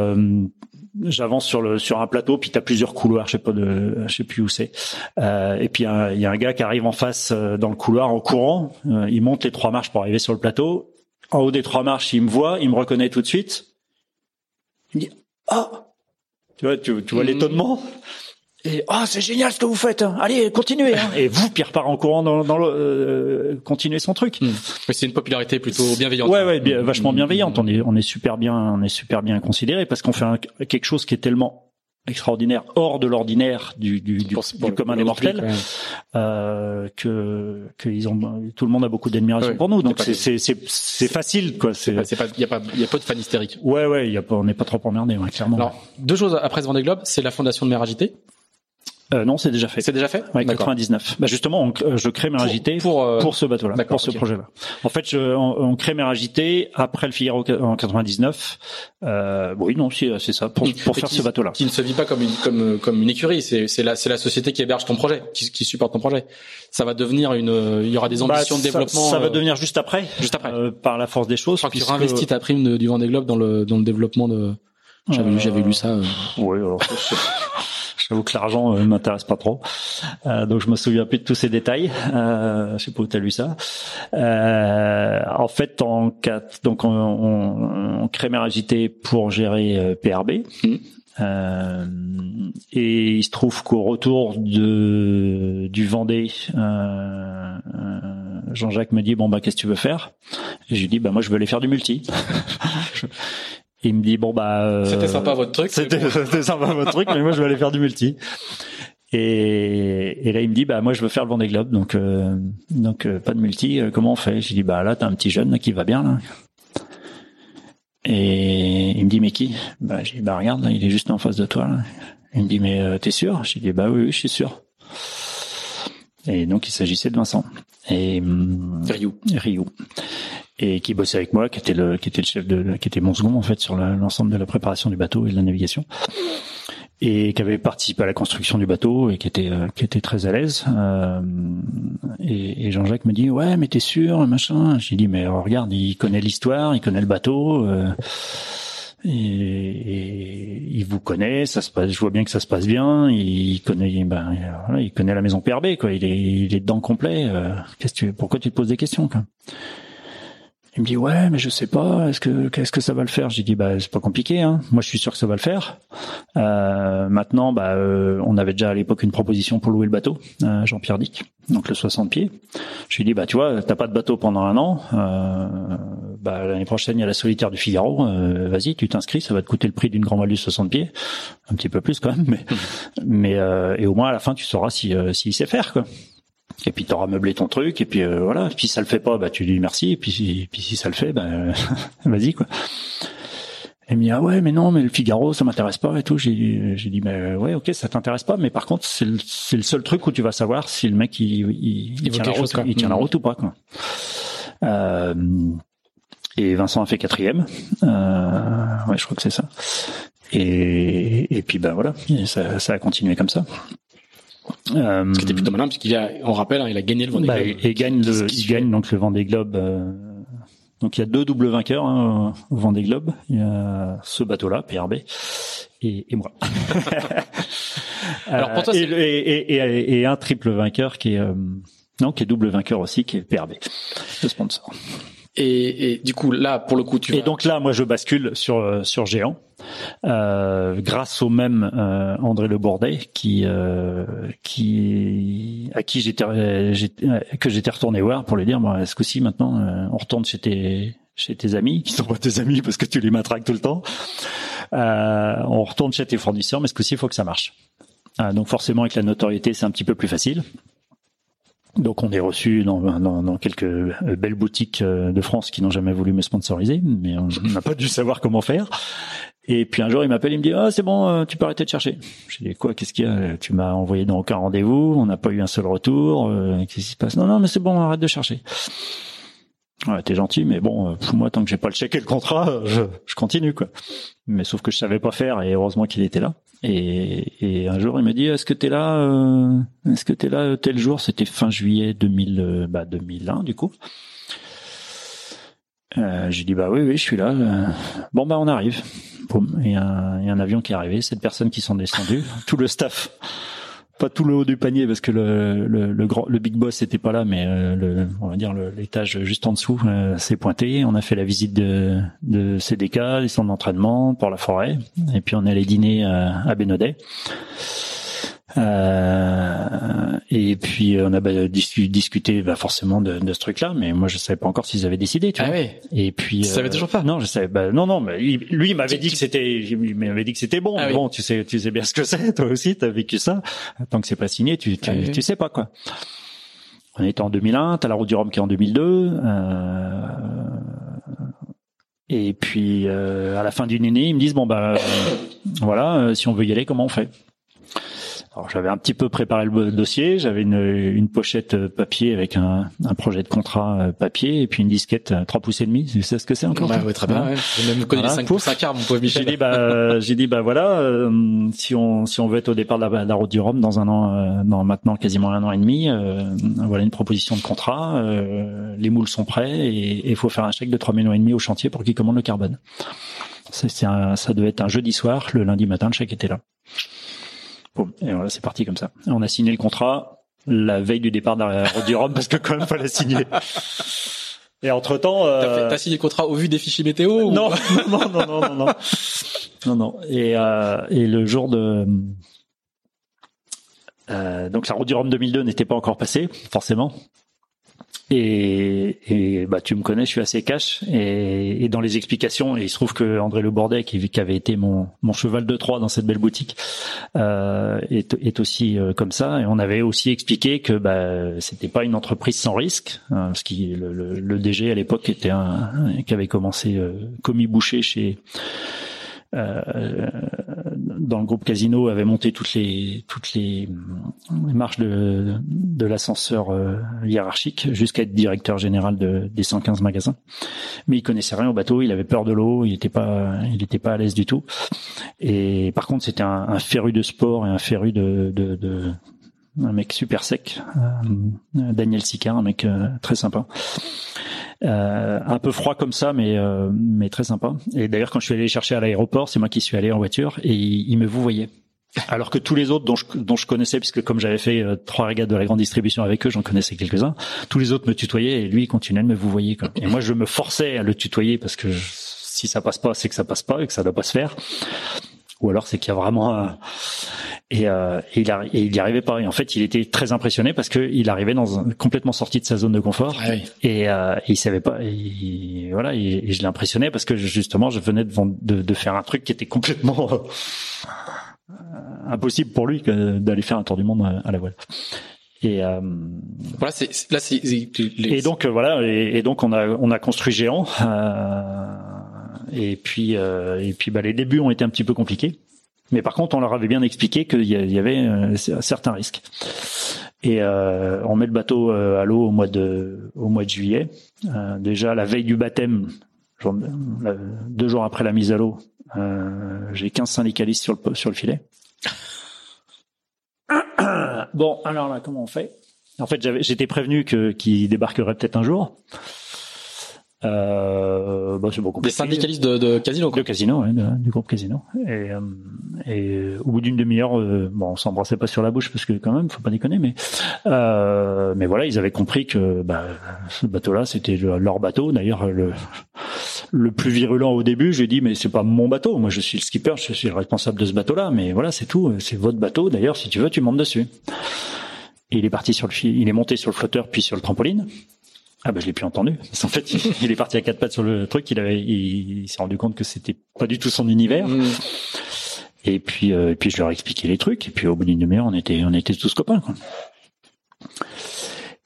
j'avance sur le sur un plateau, puis t'as plusieurs couloirs, je sais pas de, je sais plus où c'est. et puis il y a un gars qui arrive en face dans le couloir en courant. il monte les trois marches pour arriver sur le plateau. En haut des trois marches, il me voit, il me reconnaît tout de suite. Il me dit ah, tu vois, tu, tu vois mmh. l'étonnement. Et ah, c'est génial ce que vous faites. Hein. Allez, continuez. Hein. Et vous, Pierre part en courant dans, dans le, euh, continuer son truc. Mmh. c'est une popularité plutôt bienveillante. Ouais, ouais, bien, vachement mmh. bienveillante. On est, on est super bien, on est super bien considéré parce qu'on fait quelque chose qui est tellement extraordinaire, hors de l'ordinaire du, du, du, du commun des mortels, euh, que qu'ils ont tout le monde a beaucoup d'admiration pour nous. Donc c'est c'est c'est facile quoi. C'est pas il y a pas il y a pas de fans hystériques. Ouais ouais, il y a pas on n'est pas trop emmerdé ouais, clairement. Alors deux choses après ce Vendée Globe, c'est la fondation de Mère Agité euh, non, c'est déjà fait. C'est déjà fait. Ouais, 99. Bah justement, on, euh, je crée Méragité pour, pour, euh, pour ce bateau-là, pour ce projet-là. En fait, je, on, on crée Méragité après le Figaro en 99. Euh, oui, non, c'est ça pour, pour faire ce bateau-là. Qui ne se vit pas comme une comme comme une écurie. C'est c'est la c'est la société qui héberge ton projet, qui, qui supporte ton projet. Ça va devenir une. Il y aura des bah, ambitions de développement. Ça va devenir juste après. Juste après. par la force des choses. Je crois que tu réinvestis ta prime du Vendée Globe dans le dans le développement de. J'avais j'avais lu ça. Oui, alors. J'avoue que l'argent euh, m'intéresse pas trop, euh, donc je me souviens plus de tous ces détails. Euh, je sais pas où tu as lu ça. Euh, en fait, en quatre, donc on, on, on crée Méragité pour gérer PRB. Mmh. Euh, et il se trouve qu'au retour de du Vendée, euh, Jean-Jacques me dit bon bah qu'est-ce que tu veux faire? Et je lui dis bah moi je veux aller faire du multi. il me dit bon bah euh, c'était sympa votre truc c'était sympa votre truc mais moi je vais aller faire du multi. Et, et là il me dit bah moi je veux faire le Vendée Globe donc euh, donc euh, pas de multi comment on fait? J'ai dit bah là t'as un petit jeune là, qui va bien là. Et il me dit mais qui? Bah j'ai dit bah regarde là, il est juste en face de toi là. il me dit mais t'es sûr? J'ai dit bah oui, oui je suis sûr. Et donc il s'agissait de Vincent. Et hum, Ryu. Ryu et qui bossait avec moi, qui était le qui était le chef de qui était mon second en fait sur l'ensemble de la préparation du bateau et de la navigation. Et qui avait participé à la construction du bateau et qui était euh, qui était très à l'aise. Euh, et, Jean-Jacques me dit ouais mais t'es sûr machin. J'ai dit mais regarde il connaît l'histoire il connaît le bateau euh, et, il vous connaît ça se passe je vois bien que ça se passe bien il connaît ben voilà, il connaît la maison PRB quoi. Il est il est dedans complet euh, qu'est-ce que tu pourquoi tu te poses des questions quoi? Il me dit ouais, mais je sais pas. Est-ce que qu'est-ce que ça va le faire? J'ai dit bah c'est pas compliqué. Hein. Moi je suis sûr que ça va le faire. Euh, maintenant, bah euh, on avait déjà à l'époque une proposition pour louer le bateau, euh, Jean-Pierre Dick, donc le 60 pieds. Je lui dis bah tu vois, t'as pas de bateau pendant un an. Euh, bah l'année prochaine il y a la solitaire du Figaro. Euh, vas-y, tu t'inscris, ça va te coûter le prix d'une grande value 60 pieds, un petit peu plus quand même, mais mais et au moins à la fin tu sauras si s'il sait faire quoi et puis t'auras meublé ton truc et puis euh, voilà. Puis si ça le fait pas bah tu dis merci et puis si, puis si ça le fait bah vas-y quoi. Et il me dit ah ouais mais non mais le Figaro ça m'intéresse pas et tout. J'ai j'ai dit mais ouais ok ça t'intéresse pas mais par contre c'est le, c'est le seul truc où tu vas savoir si le mec il il, tient, la route, il tient la mmh. route ou pas quoi. Euh, et Vincent a fait quatrième. Euh, ouais je crois que c'est ça. Et et puis ben voilà. Ça ça a continué comme ça euh, Ce qui était plutôt malin, puisqu'il a, on rappelle, hein, il a gagné le Vendée bah, Globe. Et, gagne le, il gagne donc le Vendée Globe. Euh, donc il y a deux doubles vainqueurs hein, au Vendée Globe. Il y a ce bateau-là, PRB, et, et moi. Alors pour toi, et, et, et, un triple vainqueur qui est euh, non, qui est double vainqueur aussi, qui est PRB, le sponsor. Et, et, du coup, là, pour le coup, tu. Et donc là, moi, je bascule sur euh, sur Géant, euh, grâce au même euh, André Le Bordet, qui euh, qui à qui j'étais que j'étais retourné voir pour lui dire, bon, est-ce que si maintenant on retourne chez tes chez tes amis, qui sont pas tes amis parce que tu les matraques tout le temps. on retourne chez tes fournisseurs, mais ce coup-ci, il faut que ça marche? donc forcément, avec la notoriété, c'est un petit peu plus facile. Donc on est reçu dans, dans, dans, quelques euh, belles boutiques euh, de France qui n'ont jamais voulu me sponsoriser, mais on n'a pas dû savoir comment faire. Et puis un jour il m'appelle, il me dit ah c'est bon, euh, tu peux arrêter de chercher. Je dis quoi, qu'est-ce qu'il y a? Tu m'as envoyé dans aucun rendez-vous, on n'a pas eu un seul retour. Qu'est-ce qui se passe? Non non mais c'est bon, arrête de chercher. Ouais, t'es gentil, mais bon, pour moi tant que j'ai pas le chèque et le contrat, je, je continue quoi. Mais sauf que je savais pas faire et heureusement qu'il était là. Et, et, un jour, il m'a dit, est-ce que t'es là, euh, est-ce que t'es là euh, tel jour? C'était fin juillet 2000, euh, bah 2001, du coup. Euh, j'ai dit bah oui oui je suis là. Euh, bon bah on arrive. Boum. Il y, a un, avion qui est arrivé, sept personnes qui sont descendues, tout le staff, pas tout le haut du panier parce que le le, grand, le big boss était pas là, mais euh, on va dire l'étage juste en dessous euh, s'est pointé. On a fait la visite de de CDK, les centres d'entraînement pour la forêt, et puis on est allé dîner euh, à Bénodet. Euh, et puis on a bah, discu- discuté bah, forcément de, de ce truc-là, mais moi je savais pas encore s'ils avaient décidé. Tu Ah vois. ouais. Et puis Tu savais toujours pas Non, je savais. Bah, non, non, mais lui il m'avait dit que c'était, il m'avait dit que c'était bon. Ah mais oui. Bon, tu sais, tu sais bien ce que c'est. Toi aussi, t'as vécu ça. Tant que c'est pas signé, tu, tu, Ah oui. tu sais pas quoi. On était en 2001. T'as la route du Rhum qui est en 2002. Euh, et puis euh, à la fin d'une année, ils me disent bon bah euh, voilà, euh, si on veut y aller, comment on fait? Alors j'avais un petit peu préparé le dossier, j'avais une, une pochette euh, papier avec un, un projet de contrat euh, papier et puis une disquette euh, 3 pouces et demi. Tu sais ce que c'est encore? Toi ouais, très bien. Ouais. J'ai même connu Voilà, les 5 pouf. pour 5 quarts, mon pauvre J'ai dit bah j'ai dit bah voilà euh, si on si on veut être au départ de la, de la route du Rhum dans un an euh, dans maintenant quasiment un an et demi euh, voilà une proposition de contrat euh, les moules sont prêts et il faut faire un chèque de 3 millions et demi au chantier pour qu'ils commandent le carbone. C'est un- ça devait être un jeudi soir le lundi matin le chèque était là. Et voilà c'est parti comme ça. On a signé le contrat la veille du départ de la route du Rhum parce que quand même fallait signer. Et entre temps T'as fait- t'as signé le contrat au vu des fichiers météo ou- non, non, non, non, non, non, non, non. Et, euh, et le jour de, euh, donc la route du Rhum 2002 n'était pas encore passée, forcément. Et, bah tu me connais, je suis assez cash. Et, et dans les explications, et il se trouve que André Le Bordet, qui, qui avait été mon, mon cheval de Troie dans cette belle boutique, euh, est, est aussi euh, comme ça. Et on avait aussi expliqué que bah, c'était pas une entreprise sans risque, hein, parce que le, le, le DG à l'époque était un, un- qui avait commencé euh, commis boucher chez euh, dans le groupe Casino avait monté toutes les toutes les, marches de de l'ascenseur euh, hiérarchique jusqu'à être directeur général de, des 115 magasins. Mais il connaissait rien au bateau, il avait peur de l'eau, il était pas il était pas à l'aise du tout. Et par contre, c'était un, un féru de sport et un féru de, de, de un mec super sec, euh, Daniel Sicard, un mec euh, très sympa. Euh, un peu froid comme ça, mais euh, mais très sympa. Et d'ailleurs, quand je suis allé chercher à l'aéroport, c'est moi qui suis allé en voiture et il, il me vous voyait. Alors que tous les autres dont je, dont je connaissais, puisque comme j'avais fait euh, trois régates de la grande distribution avec eux, j'en connaissais quelques-uns. Tous les autres me tutoyaient et lui il continuait de me vous. Quoi. Et moi, je me forçais à le tutoyer parce que si ça passe pas, c'est que ça passe pas et que ça doit pas se faire. Ou alors c'est qu'il y a vraiment un... et, euh, et il et il y arrivait pas. Et en fait, il était très impressionné parce que il arrivait dans un, complètement sorti de sa zone de confort. Ah oui. Et, euh, il savait pas. Et, il- voilà. Et, et je l'impressionnais parce que justement, je venais de, de, de faire un truc qui était complètement euh, impossible pour lui que d'aller faire un tour du monde à, à la voile. Et, euh, Voilà, c'est, là, c'est, les- et donc euh, voilà. Et, et donc on a on a construit géant. euh, et puis euh, et puis bah les débuts ont été un petit peu compliqués. Mais par contre, on leur avait bien expliqué qu'il y avait euh, certains risques. Et euh, on met le bateau euh, à l'eau au mois de au mois de juillet. Euh, déjà la veille du baptême, deux jours après la mise à l'eau, j'ai 15 syndicalistes sur le filet. Bon, alors là, comment on fait? En fait, j'étais prévenu que débarquerait peut-être un jour. Euh, bah, c'est beaucoup des syndicalistes de, de casino. Quoi. de casino, ouais, de- du groupe casino. Et, euh, et euh, au bout d'une demi-heure, euh, bon, on s'embrassait pas sur la bouche parce que quand même, faut pas déconner, mais euh, mais voilà, ils avaient compris que bah, ce bateau-là, c'était le- leur bateau. D'ailleurs, le le plus virulent au début, j'ai dit mais c'est pas mon bateau, moi je suis le skipper, je suis le responsable de ce bateau-là, mais voilà, c'est tout, c'est votre bateau. D'ailleurs, si tu veux, tu montes dessus. Et il est parti sur le fil, il est monté sur le flotteur puis sur le trampoline. Ah bah je l'ai plus entendu. Parce qu'en fait, il, il est parti à quatre pattes sur le truc. Il avait, il, il s'est rendu compte que c'était pas du tout son univers. Mmh. Et puis, euh, et puis je leur ai expliqué les trucs. Et puis au bout d'une demi-heure, on était, on était tous copains. Quoi.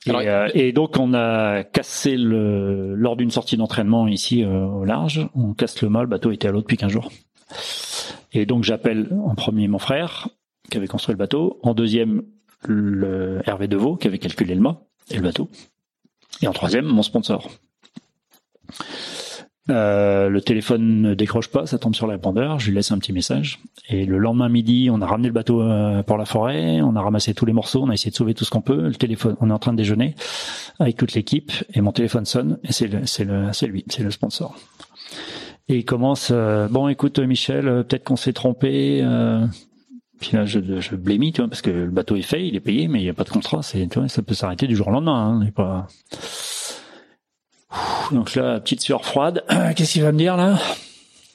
Et, Alors, euh, et donc on a cassé le lors d'une sortie d'entraînement ici euh, au large. On casse le mât. Le bateau était à l'eau depuis 15 jours. Et donc j'appelle en premier mon frère qui avait construit le bateau. En deuxième le Hervé Deveau qui avait calculé le mât et le bateau. Et en troisième mon sponsor. Euh, le téléphone ne décroche pas, ça tombe sur le répondeur, je lui laisse un petit message. Et le lendemain midi, on a ramené le bateau euh, pour la forêt, on a ramassé tous les morceaux, on a essayé de sauver tout ce qu'on peut. Le téléphone, on est en train de déjeuner avec toute l'équipe, et mon téléphone sonne, et c'est c'est c'est lui, c'est le sponsor. Et il commence, euh, bon, écoute, Michel, euh, peut-être qu'on s'est trompé. Puis là, je, je blémis, tu vois, parce que le bateau est fait, il est payé, mais il n'y a pas de contrat. C'est, tu vois, ça peut s'arrêter du jour au lendemain. Hein, pas... Donc là, petite sueur froide. Qu'est-ce qu'il va me dire là?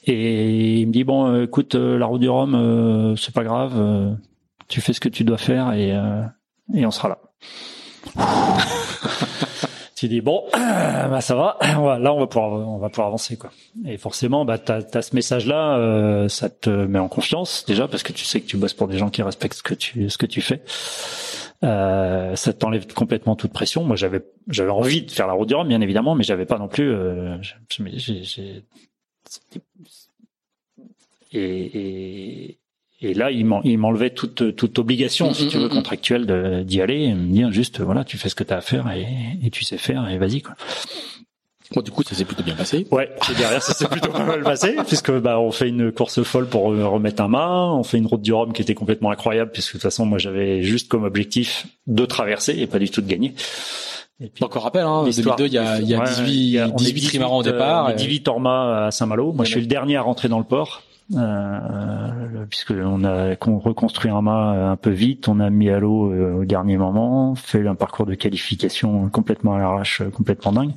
Et il me dit bon, euh, écoute, euh, la route du Rhum, euh, c'est pas grave. tu fais ce que tu dois faire et et on sera là. Tu dis bon, bah ça va. Là, on va pouvoir on va pouvoir avancer quoi. Et forcément, bah t'as as ce message là, ça te met en confiance déjà parce que tu sais que tu bosses pour des gens qui respectent ce que tu ce que tu fais. Euh, ça t'enlève complètement toute pression. Moi, j'avais j'avais envie de faire la route du Rhum, bien évidemment, mais j'avais pas non plus. Euh, et, et, et là, il m'enlevait toute toute obligation, si tu veux, contractuelle d'y aller, et me dire juste voilà, tu fais ce que tu as à faire et, et tu sais faire et vas-y quoi. Bon, du coup, ça s'est plutôt bien passé. Ouais, et derrière, ça s'est plutôt mal passé, puisque bah on fait une course folle pour remettre un mât, on fait une route du Rhum qui était complètement incroyable, puisque de toute façon, moi, j'avais juste comme objectif de traverser et pas du tout de gagner. Et puis, encore rappel, hein, 2002, il y a, il y a 18, il y a, 18, 18 trimarans au départ. 18 Torma à Saint-Malo. Moi, je suis le dernier à rentrer dans le port. Euh, puisque on a reconstruit un mât un peu vite, on a mis à l'eau euh, au dernier moment, fait un parcours de qualification complètement à l'arrache, complètement dingue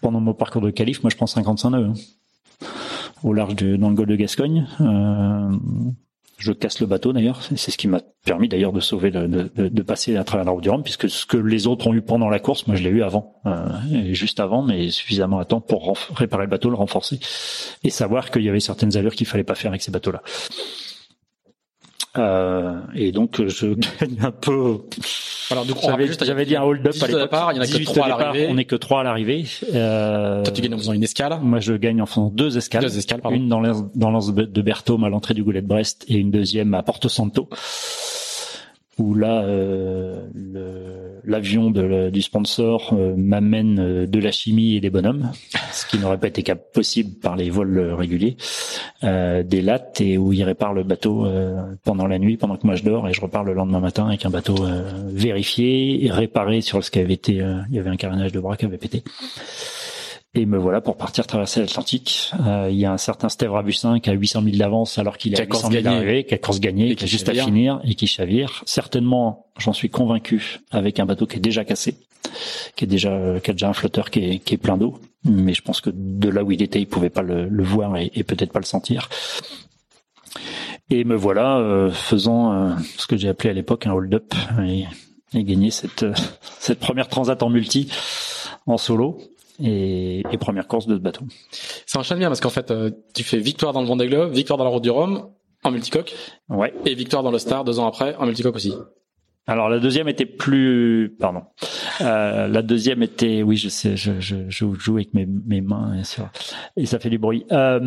pendant mon parcours de qualif, moi je prends 55 nœuds hein. au large de, dans le golfe de Gascogne. Euh, je casse le bateau d'ailleurs, c'est ce qui m'a permis d'ailleurs de sauver, de, passer à travers la route du Rhum, puisque ce que les autres ont eu pendant la course, moi je l'ai eu avant, euh, juste avant, mais suffisamment à temps pour réparer le bateau, le renforcer, et savoir qu'il y avait certaines allures qu'il fallait pas faire avec ces bateaux-là. Euh, et donc je gagne un peu. Alors du coup, j'avais dit un hold-up à l'époque. Il y en a que trois à l'arrivée. On est que trois à l'arrivée. Euh, Toi, tu gagnes en faisant une escale. Moi, je gagne en faisant deux escales. Deux escales, pardon. Une dans l'anse de Berthaume à l'entrée du Goulet de Brest et une deuxième à Porto Santo où là euh, l'avion du sponsor euh, m'amène euh, de la chimie et des bonhommes, ce qui n'aurait pas été possible par les vols réguliers, des lattes et où il répare le bateau pendant la nuit, pendant que moi je dors et je repars le lendemain matin avec un bateau vérifié réparé sur ce qui avait été, il y avait un carénage de bras qui avait pété. Et me voilà pour partir traverser l'Atlantique. Euh, il y a un certain Steve Rabussin qui a 800 000 d'avance alors qu'il a 800 000 d'arrivée, qui a course gagnée, qui a juste à finir et qui chavire. Certainement, j'en suis convaincu, avec un bateau qui est déjà cassé, qui est déjà, qui a déjà un flotteur qui est, qui est plein d'eau. Mais je pense que de là où il était, il pouvait pas le, le voir et, et peut-être pas le sentir. Et me voilà euh, faisant euh, ce que j'ai appelé à l'époque un hold-up et, et gagner cette, euh, cette première transat en multi en solo et, et première course de ce bateau. Ça enchaîne bien parce qu'en fait, euh, tu fais victoire dans le Vendée Globe, victoire dans la Route du Rhum en multicoque, ouais, et victoire dans le Star deux ans après en multicoque aussi. Alors la deuxième était plus, pardon. Euh, la deuxième était, oui, je sais, je, je, je joue avec mes, mes mains et ça, fait du bruit. Euh,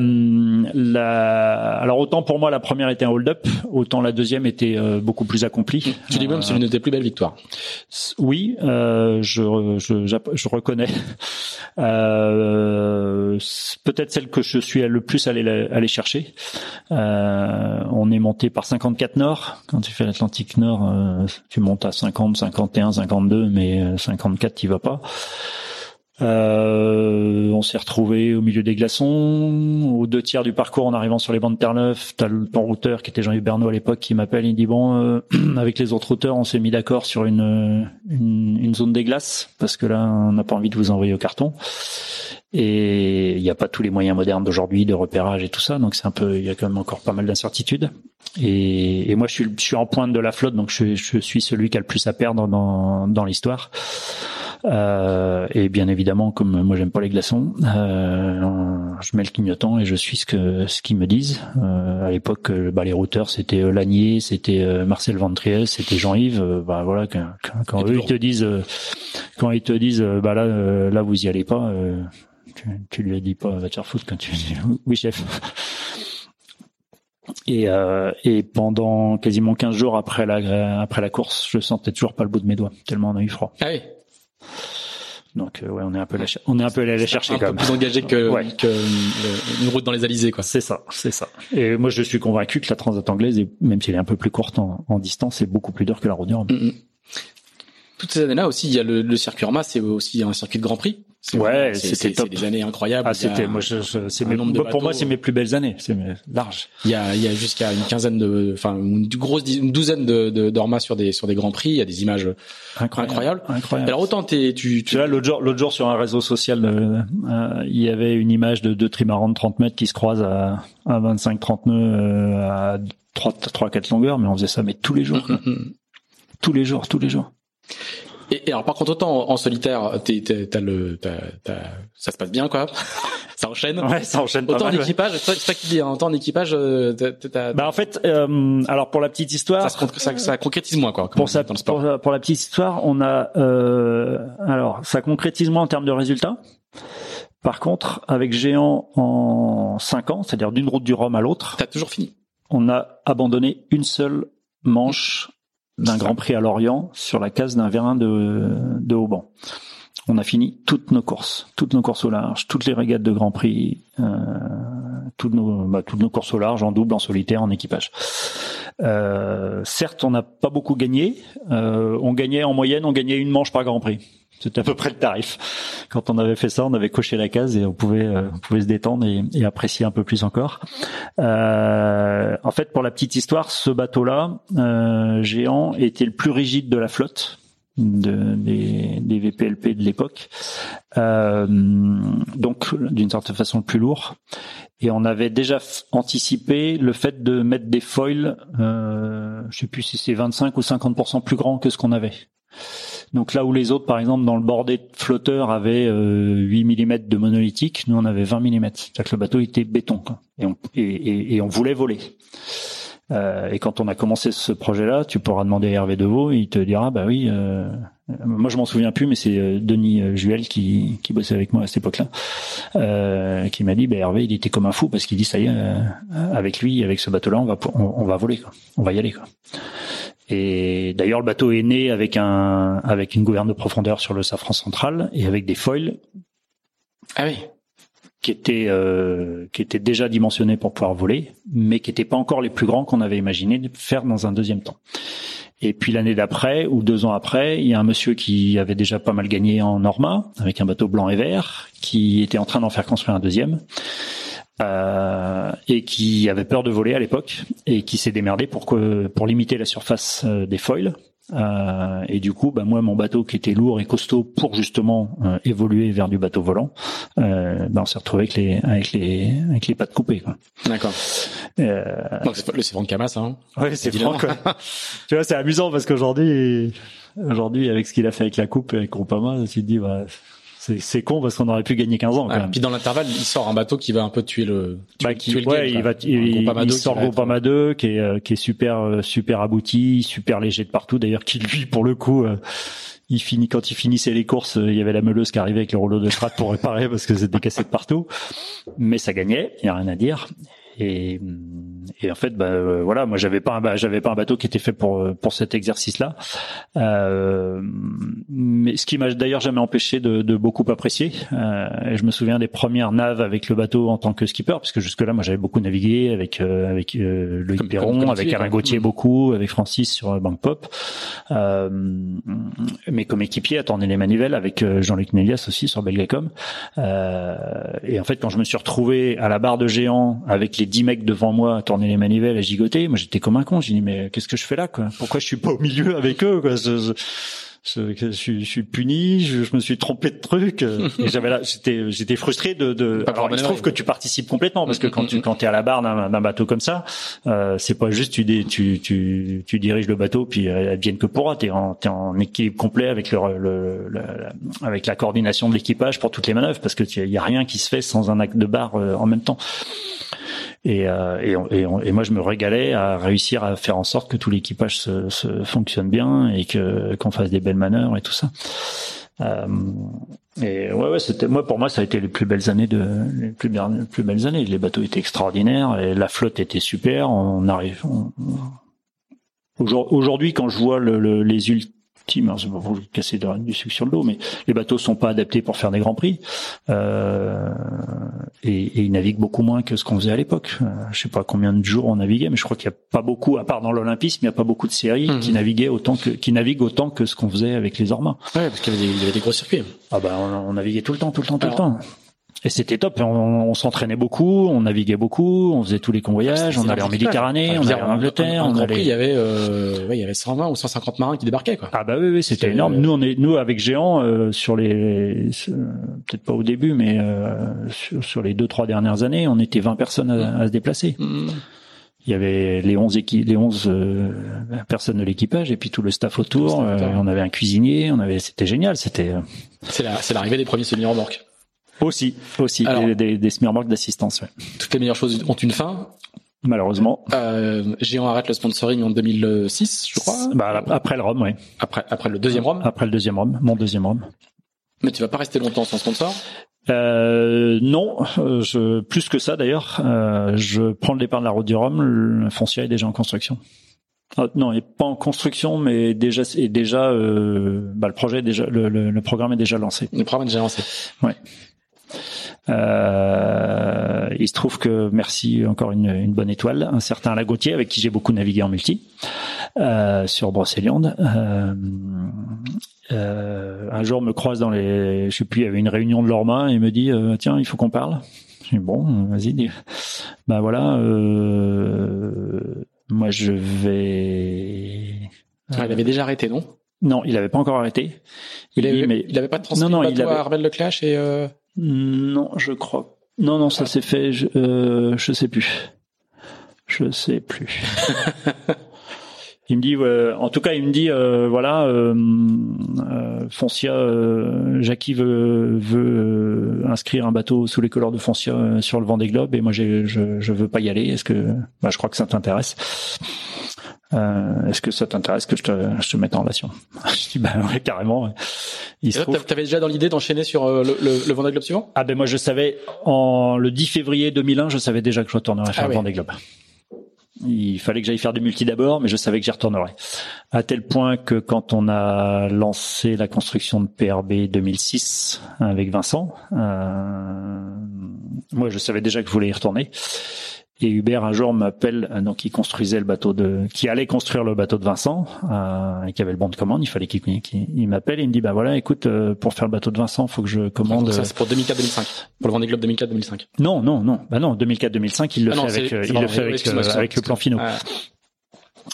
la, alors autant pour moi la première était un hold-up, autant la deuxième était euh, beaucoup plus accomplie. Tu dis même c'est une de tes plus belles victoires. Oui, euh, je, je, je, reconnais. Euh, peut-être celle que je suis le plus allé aller chercher. on est monté par 54 Nord quand tu fais l'Atlantique Nord tu montes à 50, 51, 52, mais 54 euh, tu vas pas. Euh, on s'est retrouvé au milieu des glaçons. Aux deux tiers du parcours, en arrivant sur les bancs de Terre-Neuve, t'as le ton routeur qui était Jean-Yves Bernot à l'époque qui m'appelle. Il dit bon, euh, avec les autres routeurs, on s'est mis d'accord sur une, une, une zone des glaces parce que là, on n'a pas envie de vous envoyer au carton. Et il n'y a pas tous les moyens modernes d'aujourd'hui de repérage et tout ça, donc c'est un peu, il y a quand même encore pas mal d'incertitudes. Et, et, moi, je suis, je suis en pointe de la flotte, donc je, je suis celui qui a le plus à perdre dans, dans l'histoire. Euh, et bien évidemment, comme moi j'aime pas les glaçons, euh, je mets le clignotant et je suis ce que ce qu'ils me disent. Euh, à l'époque, euh, bah, les routeurs c'était euh, Lanier, c'était euh, Marcel Ventriès, c'était Jean-Yves. bah voilà, quand, quand, eux ils te disent, quand ils te disent, bah là, là vous y allez pas tu, tu lui dit pas va te faire foutre quand tu dis oui chef. Et, euh, et pendant quasiment 15 jours après la après la course, je sentais toujours pas le bout de mes doigts tellement on a eu froid. Ah oui. Donc ouais, on est un peu on est un peu allé la chercher un quand peu plus engagé que, une route dans les Alizés quoi. C'est ça, c'est ça. Et moi je suis convaincu que la Transat anglaise, même si elle est un peu plus courte en, distance, est beaucoup plus dure que la route du Rhum. Mm, mm. Toutes ces années-là aussi, il y a le, le circuit Orma, c'est aussi un circuit de Grand Prix. Ouais, c'était top. des années incroyables. Ah, c'était, moi, je, c'est mes, pour moi, c'est mes plus belles années. C'est large. Il y a, il y a jusqu'à une quinzaine de, enfin, une grosse, une douzaine de, de d'ormas sur des, sur des grands prix. Il y a des images incroyables. Incroyable. Alors autant t'es, tu, tu. Là, l'autre jour, l'autre jour sur un réseau social, euh, euh, il y avait une image de deux trimarans de 30 mètres qui se croisent à, à 25, 30 nœuds, euh, à 3, 3, 4 longueurs, mais on faisait ça, mais tous les jours. Tous les jours, tous les jours. Et, alors par contre autant en, solitaire, t'as le, ça se passe bien quoi. ça enchaîne. Ouais, ça enchaîne. Autant en équipage, c'est ça qui dit. Hein, autant en équipage, euh, bah en fait, euh, alors pour la petite histoire, ça, ça, ça concrétise moins quoi. Pour, ça, pour, pour, la petite histoire, on a, euh, alors ça concrétise moins en termes de résultats. Par contre, avec Géant en 5 ans, c'est-à-dire d'une route du Rhum à l'autre, t'as toujours fini. On a abandonné une seule manche d'un Grand Prix à Lorient sur la case d'un vérin de, de. On a fini toutes nos courses, toutes nos courses au large, toutes les régates de Grand Prix, euh, toutes nos bah, toutes nos courses au large en double, en solitaire, en équipage. Euh, certes, on n'a pas beaucoup gagné. Euh, on gagnait en moyenne, on gagnait une manche par Grand Prix. C'était à peu près le tarif. Quand on avait fait ça, on avait coché la case et on pouvait, euh, on pouvait se détendre et, apprécier un peu plus encore. Euh, en fait, pour la petite histoire, ce bateau-là, euh, géant, était le plus rigide de la flotte. De, des, des VPLP de l'époque, euh, donc d'une certaine façon le plus lourd. Et on avait déjà anticipé le fait de mettre des foils, euh, je sais plus si c'est 25 ou 50% plus grand que ce qu'on avait. Donc là où les autres, par exemple, dans le bordé flotteur avaient euh, 8 mm de monolithique, nous on avait 20 mm. C'est-à-dire que le bateau était béton Et, on, voulait voler. Euh, et quand on a commencé ce projet-là, tu pourras demander à Hervé Deveau, il te dira, bah oui, euh, moi je m'en souviens plus, mais c'est euh, Denis Juel qui, qui bossait avec moi à cette époque-là, qui m'a dit, bah Hervé, il était comme un fou parce qu'il dit, ça y est, avec lui, avec ce bateau-là, on va, on, on va voler, on va y aller. Et d'ailleurs, le bateau est né avec un avec une gouverne de profondeur sur le safran central et avec des foils. Ah oui. Qui étaient euh, qui étaient déjà dimensionnés pour pouvoir voler, mais qui n'étaient pas encore les plus grands qu'on avait imaginé de faire dans un deuxième temps. Et puis l'année d'après ou deux ans après, il y a un monsieur qui avait déjà pas mal gagné en Norma avec un bateau blanc et vert, qui était en train d'en faire construire un deuxième euh, et qui avait peur de voler à l'époque et qui s'est démerdé pour que pour limiter la surface euh, des foils. Euh, et du coup, bah moi, mon bateau qui était lourd et costaud pour justement euh, évoluer vers du bateau volant, euh, bah on s'est retrouvé avec les avec les avec les pattes coupées. D'accord. Euh, Donc c'est le Franck Camas, hein. Oui, c'est Franck. tu vois, c'est amusant parce qu'aujourd'hui, aujourd'hui, avec ce qu'il a fait avec la coupe et avec Groupama, tu te dis, bah, c'est con parce qu'on aurait pu gagner 15 ans. Quand même. Puis dans l'intervalle, il sort un bateau qui va un peu tuer le. Tuer, qui, le ouais, il va. Il, sort Groupama 2 qui est euh, qui est super euh, super abouti, super léger de partout. D'ailleurs, qui lui pour le coup. Euh, il finit quand il finissait les courses, il y avait la meuleuse qui arrivait avec le rouleau de strat pour réparer parce que c'était cassé de partout. Mais ça gagnait, il y a rien à dire. Et, et en fait, bah, euh, voilà, moi j'avais pas un, j'avais pas un bateau qui était fait pour pour cet exercice-là. Euh, mais ce qui m'a d'ailleurs jamais empêché de, de beaucoup apprécier. Euh, et je me souviens des premières naves avec le bateau en tant que skipper, parce que jusque-là, moi j'avais beaucoup navigué avec euh, avec euh, Loïc Perron, avec Alain Gauthier beaucoup, avec Francis sur Bank Pop. Euh, mais comme équipier, à tourner les manivelles avec Jean-Luc Nélias aussi sur Belgacom. et en fait, quand je me suis retrouvé à la barre de géant avec les 10 mecs devant moi à tourner les manivelles, à gigoter. Moi, j'étais comme un con. J'ai dit, mais qu'est-ce que je fais là, quoi? Pourquoi je suis pas au milieu avec eux, quoi? Je, je, je, suis puni, je, je, me suis trompé de truc. et j'avais là, j'étais, j'étais frustré de. de... Alors, il se trouve que tu participes complètement parce que quand tu, quand es à la barre d'un bateau comme ça, euh, c'est pas juste tu, tu, tu, tu diriges le bateau puis elle vienne que pour T'es en, es en équilibre complet avec le, le, avec la coordination de l'équipage pour toutes les manœuvres parce que il y a rien qui se fait sans un acte de barre euh, en même temps. Et, euh, et, et, moi, je me régalais à réussir à faire en sorte que tout l'équipage se, se, fonctionne bien et que qu'on fasse des belles manœuvres et tout ça. Euh, et ouais, ouais, c'était moi pour moi ça a été les plus belles années de les plus, les plus belles années. Les bateaux étaient extraordinaires et la flotte était super. On arrive. Aujourd'hui, quand je vois le, les petit, mais pour casser du sucre sur le dos, mais les bateaux sont pas adaptés pour faire des grands prix euh, et, et, ils naviguent beaucoup moins que ce qu'on faisait à l'époque. Euh, je sais pas combien de jours on naviguait, mais je crois qu'il y a pas beaucoup, à part dans l'Olympisme, il n'y a pas beaucoup de séries qui mhm. naviguaient autant que qui naviguent autant que ce qu'on faisait avec les Ormas. Ouais, parce qu'il y, y, avait des gros circuits. Ah bah on, on, naviguait tout le temps, tout le temps, tout le temps. Et c'était top. On, on s'entraînait beaucoup, on naviguait beaucoup, on faisait tous les convoyages, on allait en Méditerranée, on allait en Angleterre. on allait... il y avait, euh, ouais, il y avait 120 ou 150 marins qui débarquaient, quoi. Ah bah oui, oui, c'était énorme. Nous, on est, nous avec Géant, euh, sur les, peut-être pas au début, mais euh, sur, sur, les deux trois dernières années, on était 20 personnes à, à se déplacer. Mmh. Il y avait les 11 équi les 11 euh, personnes de l'équipage et puis tout le staff autour. Euh, on avait un cuisinier, on avait, c'était génial. C'était. Euh, c'est la, c'est l'arrivée des premiers semi-remorques. Aussi, aussi des, des, des d'assistance. Ouais. Toutes les meilleures choses ont une fin. Malheureusement. Euh, Géant arrête le sponsoring en 2006, je crois. Bah, après le Rhum, oui. Après, après le deuxième Rhum. Après le deuxième Rhum, mon deuxième Rhum. Mais tu vas pas rester longtemps sans sponsor? Euh, non, je, plus que ça d'ailleurs. Euh, je prends le départ de la route du Rhum. Le Foncia est déjà en construction. Ah, non, il n'est pas en construction, mais déjà, est déjà, euh, bah, le projet est déjà, le, le, le, programme est déjà lancé. Le programme est déjà lancé. Ouais. Euh, il se trouve que, merci encore une, une bonne étoile, un certain Lagotier avec qui j'ai beaucoup navigué en multi euh, sur Brocéliande. Euh, euh, un jour me croise dans les, je sais plus, il y avait une réunion de l'Orma et il me dit euh, tiens il faut qu'on parle. Je dis bon vas-y. Ben voilà, euh, moi je vais. Ah, il avait déjà arrêté non? Non, il avait pas encore arrêté. Il, avait, mais pas transmis non, non, il avait... à Armel et. Euh... Non, je crois. Non, non, ça s'est fait. Je, euh, je sais plus. Je sais plus. il me dit, en tout cas, il me dit, euh, voilà, euh, euh Foncia, euh, Jackie veut, veut inscrire un bateau sous les couleurs de Foncia sur le vent des globes, et moi, je, je veux pas y aller. Est-ce que, bah, je crois que ça t'intéresse. Euh, Est-ce que ça t'intéresse que je te, je te mette en relation Je dis bah ouais, carrément. Il T'avais déjà dans l'idée d'enchaîner sur euh, le, le, le Vendée Globe suivant? Ah ben moi je savais en le 10 février 2001, je savais déjà que je retournerais faire ah le Vendée Globe. Il fallait que j'aille faire du multi d'abord, mais je savais que j'y retournerais. À tel point que quand on a lancé la construction de PRB 2006 avec Vincent, euh, moi je savais déjà que je voulais y retourner. Et Hubert un jour m'appelle, euh, donc il construisait le bateau de, qui allait construire le bateau de Vincent, euh, et qui avait le bon de commande. Il fallait qu'il, il m'appelle et il me dit bah voilà, écoute, euh, pour faire le bateau de Vincent, faut que je commande. ça c'est pour 2004-2005, pour le Vendée Globe 2004-2005. Non, non, non, bah non, 2004-2005, il le ah fait avec, il le fait avec, avec le plan finaux. Ah.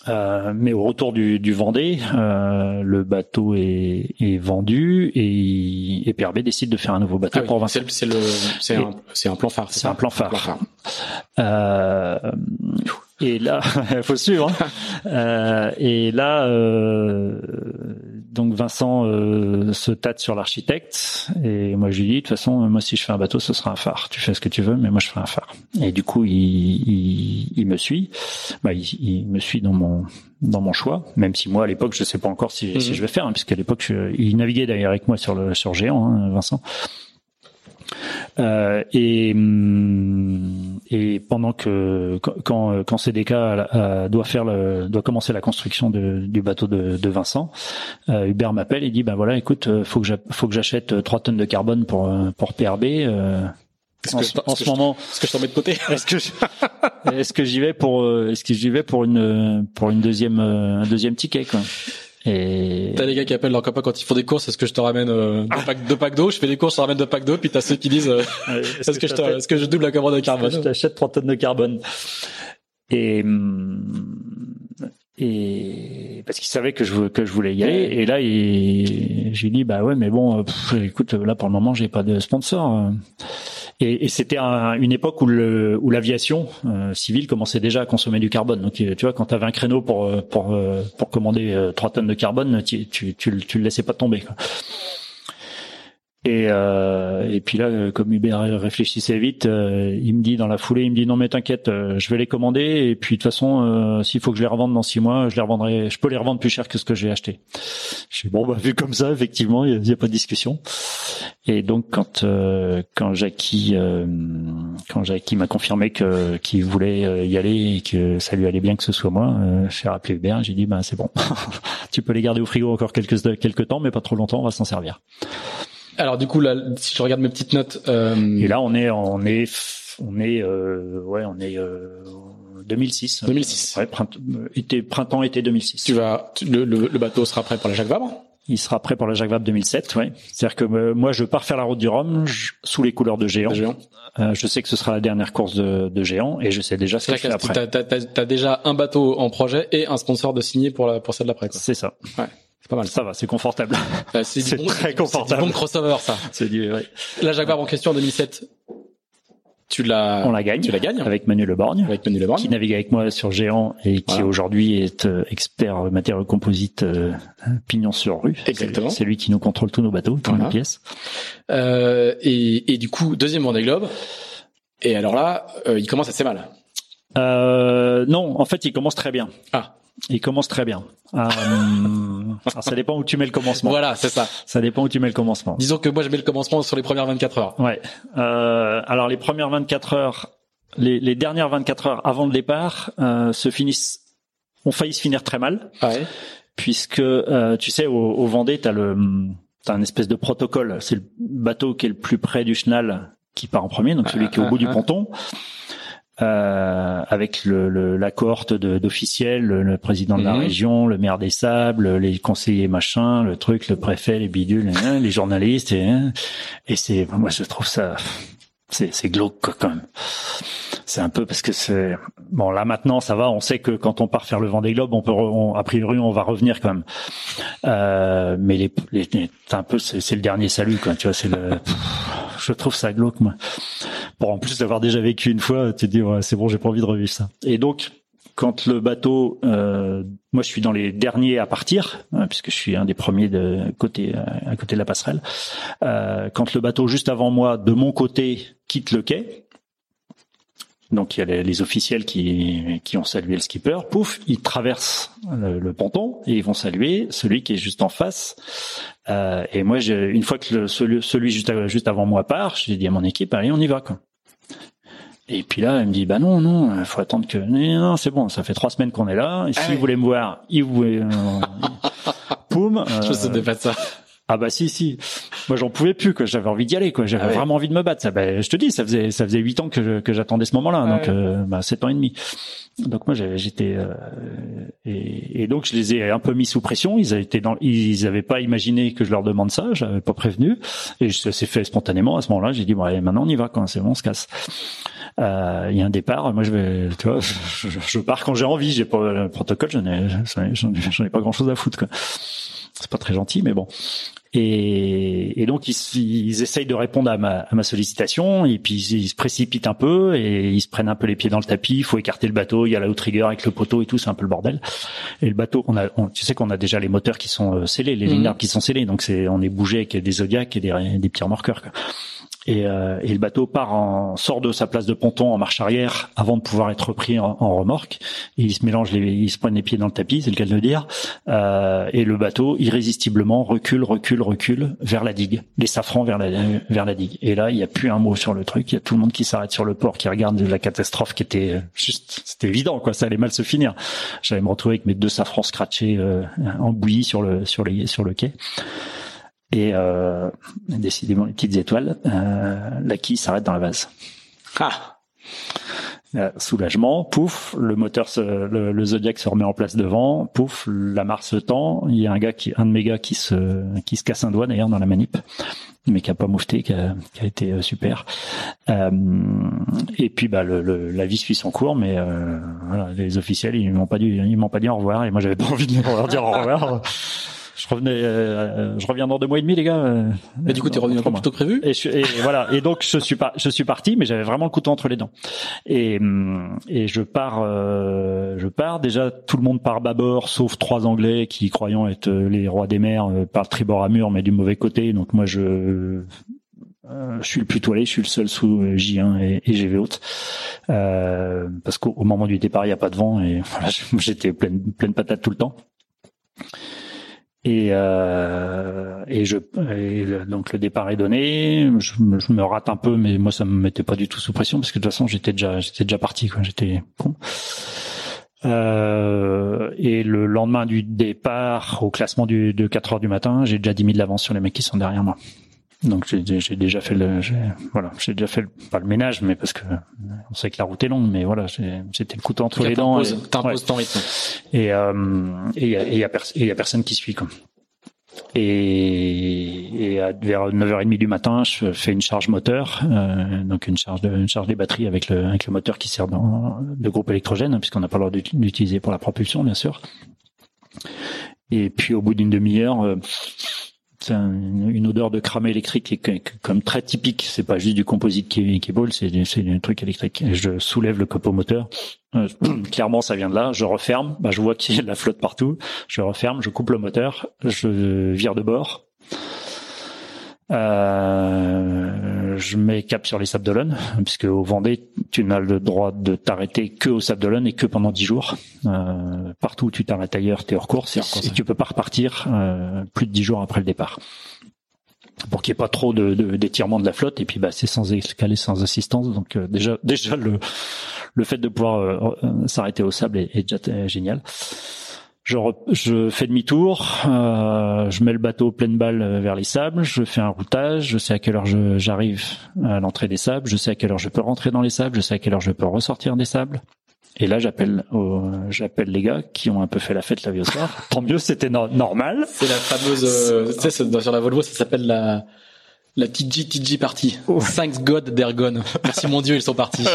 Euh, mais au retour du, du Vendée, euh, le bateau est, est vendu et, et, PRB décide de faire un nouveau bateau ah pour Vincent. C'est le, c'est un, un plan phare. C'est un plan phare. Un plan phare. Euh, et là, faut suivre. Hein. euh, et là, euh, donc Vincent euh, se tâte sur l'architecte et moi je lui dis de toute façon, moi si je fais un bateau, ce sera un phare. Tu fais ce que tu veux, mais moi je ferai un phare. Et du coup, il, il, il me suit. Bah, il, il, me suit dans mon dans mon choix, même si moi à l'époque je sais pas encore si, si mhm. je vais faire, hein, puisqu'à l'époque je, il naviguait d'ailleurs avec moi sur le sur Géant, hein, Vincent. Euh, et, hum, et pendant que quand, quand CDK doit faire le, doit commencer la construction de, du bateau de, de Vincent, euh, Hubert m'appelle et dit ben voilà écoute euh, faut que faut que j'achète 3 tonnes de carbone pour pour PRB. Euh, en, ce moment, est-ce que je t'en mets de côté Est-ce que est-ce que j'y vais pour est-ce que j'y vais pour une pour une deuxième un deuxième ticket quoi? Et... T'as les gars qui appellent leur copain quand ils font des courses, est-ce que je te ramène euh, deux, packs, d'eau? Je fais des courses, je te ramène deux packs d'eau, puis t'as ceux qui disent euh, est-ce que, je est-ce que je double la commande de carbone? Je t'achète 3 tonnes de carbone? Et hum, et parce qu'il savait que je que je voulais y aller. Et là j'ai dit bah ouais mais bon écoute là pour le moment j'ai pas de sponsor et, et c'était une époque où le où l'aviation euh, civile commençait déjà à consommer du carbone donc tu vois quand tu avais un créneau pour pour pour commander 3 tonnes de carbone tu tu tu, tu le laissais pas tomber quoi. Et, euh, et puis là, euh, comme Hubert réfléchissait vite, euh, il me dit dans la foulée, il me dit non mais t'inquiète, euh, je vais les commander et puis de toute façon, s'il faut que je les revende dans six mois, je les revendrai, je peux les revendre plus cher que ce que j'ai acheté. Je suis bon, bah vu comme ça, effectivement, il n'y a, pas de discussion. Et donc quand quand Jackie quand Jackie m'a confirmé que qu'il voulait y aller et que ça lui allait bien que ce soit moi, j'ai rappelé Hubert, j'ai dit bah c'est bon, tu peux les garder au frigo encore quelques quelques temps, mais pas trop longtemps, on va s'en servir. Alors du coup là, si je regarde mes petites notes. Euh... Et là, on est, on est, on est, euh, ouais, on est euh, 2006. 2006. Ouais, printemps, été, printemps, été 2006. Tu vas, le, le, le, bateau sera prêt pour la Jacques Vabre? Il sera prêt pour la Jacques Vabre 2007, ouais. C'est-à-dire que euh, moi, je pars faire la route du Rhum sous les couleurs de Géant. géant. Euh, je sais que ce sera la dernière course de, de Géant et je sais déjà ce que je fais après. T'as, as, déjà un bateau en projet et un sponsor de signer pour la pour celle d'après. C'est ça. Ouais. Pas mal. Ça va, c'est confortable. Bah, c'est très confortable. C'est bon crossover, ça. C'est du, ouais. La Jaguar en question en 2007. Tu l'as. On la gagne. Tu la gagnes. Avec Manu Leborgne. Avec Manu Leborgne. Qui navigue avec moi sur Géant et qui aujourd'hui est euh, expert matière composite euh, pignon sur rue. Exactement. C'est lui qui nous contrôle tous nos bateaux, toutes nos pièces. Euh, et, et du coup, deuxième Vendée Globe. Et alors là, euh, il commence assez mal. Euh, non, en fait, il commence très bien. Ah. Il commence très bien. Euh, ça dépend où tu mets le commencement. Voilà, c'est ça. Ça dépend où tu mets le commencement. Disons que moi je mets le commencement sur les premières 24 heures. Ouais. Euh, alors les premières 24 heures, les, les, dernières 24 heures avant le départ euh, se finissent, ont failli se finir très mal. Ouais. Puisque euh, tu sais, au, au Vendée, t'as le, t'as un espèce de protocole. C'est le bateau qui est le plus près du chenal qui part en premier, donc celui qui est au ah, bout du ah, ah. ponton euh, avec le, le, la cohorte d'officiels, le, le, président de la mhm. région, le maire des Sables, les conseillers machin, le truc, le préfet, les bidules, hein, les journalistes, et, hein. et c'est, moi je trouve ça, c'est, glauque quand même. C'est un peu parce que c'est bon là maintenant ça va, on sait que quand on part faire le Vendée Globe, on peut on, a priori on va revenir quand même. Euh, mais les, les, c'est un peu c'est, le dernier salut quoi, tu vois, c'est le je trouve ça glauque moi. Pour en plus d'avoir déjà vécu une fois, tu te dis c'est bon, j'ai pas envie de revivre ça. Et donc quand le bateau, euh, moi je suis dans les derniers à partir, hein, puisque je suis un des premiers de côté à côté de la passerelle. Euh, quand le bateau juste avant moi, de mon côté, quitte le quai, donc il y a les, officiels qui, qui ont salué le skipper. Pouf, ils traversent le, ponton et ils vont saluer celui qui est juste en face. Euh, et moi, une fois que le, celui, celui juste, juste avant moi part, j'ai dit à mon équipe, allez, on y va. Quoi. Et puis là, elle me dit, bah non, non, il faut attendre que... Non, c'est bon, ça fait trois semaines qu'on est là. Et s'ils ah voulaient me voir, ils voulaient... Euh, poum. Je sais pas ça. Ah bah si si. Moi j'en pouvais plus que j'avais envie d'y aller quoi. J'avais ah vraiment envie de me battre. Ça, bah, je te dis, ça faisait ça faisait huit ans que que j'attendais ce moment-là, donc euh, bah, sept ans et demi. Donc moi j'étais euh, et, et, donc je les ai un peu mis sous pression. Ils avaient été dans, ils avaient pas imaginé que je leur demande ça. J'avais pas prévenu et ça s'est fait spontanément à ce moment-là. J'ai dit bon allez maintenant on y va quand c'est bon on se casse. Euh, il y a un départ. Moi je vais, tu vois, je, je pars quand j'ai envie. J'ai pas le protocole. J'en ai j'en ai pas grand chose à foutre quoi c'est pas très gentil, mais bon. Et, et donc ils, ils, essayent de répondre à ma, à ma, sollicitation et puis ils, se précipitent un peu et ils se prennent un peu les pieds dans le tapis. Il faut écarter le bateau. Il y a la outrigger avec le poteau et tout, c'est un peu le bordel. Et le bateau, on a, tu sais qu'on a déjà les moteurs qui sont euh, scellés, les lignes mmh. qui sont scellés, donc c'est on est bougé avec des zodiacs et des, des petits remorqueurs. Quoi. Et, euh, et, le bateau part en sort de sa place de ponton en marche arrière avant de pouvoir être repris en, remorque. Il se mélange, les, il se prennent les pieds dans le tapis, c'est le cas de le dire. Euh, et le bateau irrésistiblement recule, recule, recule vers la digue, les safrans vers la vers la digue. Et là, il n'y a plus un mot sur le truc. Il y a tout le monde qui s'arrête sur le port, qui regarde la catastrophe qui était euh, juste, c'était évident quoi, ça allait mal se finir. J'allais me retrouver avec mes deux safrans scratchés euh, en bouillie sur le sur sur le quai. Et euh, décidément, les petites étoiles, euh, la quille s'arrête dans la vase. Ah euh, soulagement, pouf, le moteur, se, le, le, Zodiac se remet en place devant, pouf, la mare se tend. Il y a un gars qui, un de mes gars qui se, qui se casse un doigt d'ailleurs dans la manip, mais qui a pas moufté, qui a, qui a été euh, super. Euh, et puis bah le, la vie suit son cours, mais euh, voilà, les officiels ils m'ont pas dit, ils m'ont pas dit au revoir, et moi j'avais pas envie de leur dire au revoir. Revenais, euh, je reviens dans deux mois et demi, les gars. Euh, mais du coup, t'es revenu un peu plus tôt que prévu? Et, et, voilà. Et donc, je suis pas, je suis parti, mais j'avais vraiment le couteau entre les dents. Et hum, et je pars, euh, je pars. Déjà, tout le monde part bâbord, sauf trois Anglais qui, croyant être les rois des mers, partent tribord à mur, mais du mauvais côté. Donc moi, je je suis le plus toilé, je suis le seul sous J1 et, et GV haute. Euh, parce qu'au moment du départ, il n'y a pas de vent et voilà, j'étais pleine, pleine patate tout le temps. Et, euh, et je donc le départ est donné. Je, me rate un peu, mais moi ça me mettait pas du tout sous pression parce que de toute façon j'étais déjà j'étais déjà parti quoi. J'étais con. Euh, et le lendemain du départ, au classement de 4 heures du matin, j'ai déjà 10 000 d'avance sur les mecs qui sont derrière moi. Donc j'ai déjà fait le, voilà, j'ai déjà fait le, pas le ménage, mais parce que on sait que la route est longue, mais voilà, c'était le couteau entre les dents. T'imposes ton rythme. Et euh, et il y a, y, a y a personne qui suit comme. Et, et à, vers 9h30 du matin, je fais une charge moteur, euh, donc une charge de une charge des batteries avec le avec le moteur qui sert dans de groupe électrogène, puisqu'on n'a pas le droit d'utiliser pour la propulsion, bien sûr. Et puis au bout d'une demi-heure. Euh, c'est une odeur de cramé électrique qui est comme très typique. C'est pas juste du composite qui, qui boule, c'est c'est un truc électrique. je soulève le copeau moteur. Euh, clairement, ça vient de là. Je referme. Bah, je vois qu'il y a de la flotte partout. Je referme. Je coupe le moteur. Je vire de bord. Euh, je mets cap sur les Sables d'Olonne, puisque au Vendée, tu n'as le droit de t'arrêter que au Sables d'Olonne et que pendant dix jours. Euh, partout où tu t'arrêtes ailleurs, t'es hors course et, tu peux pas repartir euh, plus de dix jours après le départ. Pour qu'il n'y ait pas trop de, d'étirement de, la flotte et puis bah c'est sans escalade, sans assistance. Donc euh, déjà déjà le le fait de pouvoir euh, s'arrêter au sable est, est déjà génial je, je fais demi-tour, euh, je mets le bateau pleine balle euh, vers les sables, je fais un routage, je sais à quelle heure j'arrive à l'entrée des sables, je sais à quelle heure je peux rentrer dans les sables, je sais à quelle heure je peux ressortir des sables. Et là, j'appelle, j'appelle les gars qui ont un peu fait la fête la vie au soir. Tant mieux, c'était normal. C'est la fameuse, euh, tu sais, sur la Volvo, ça s'appelle la la TG TG party. Thanks God they're gone. Merci mon Dieu, ils sont partis.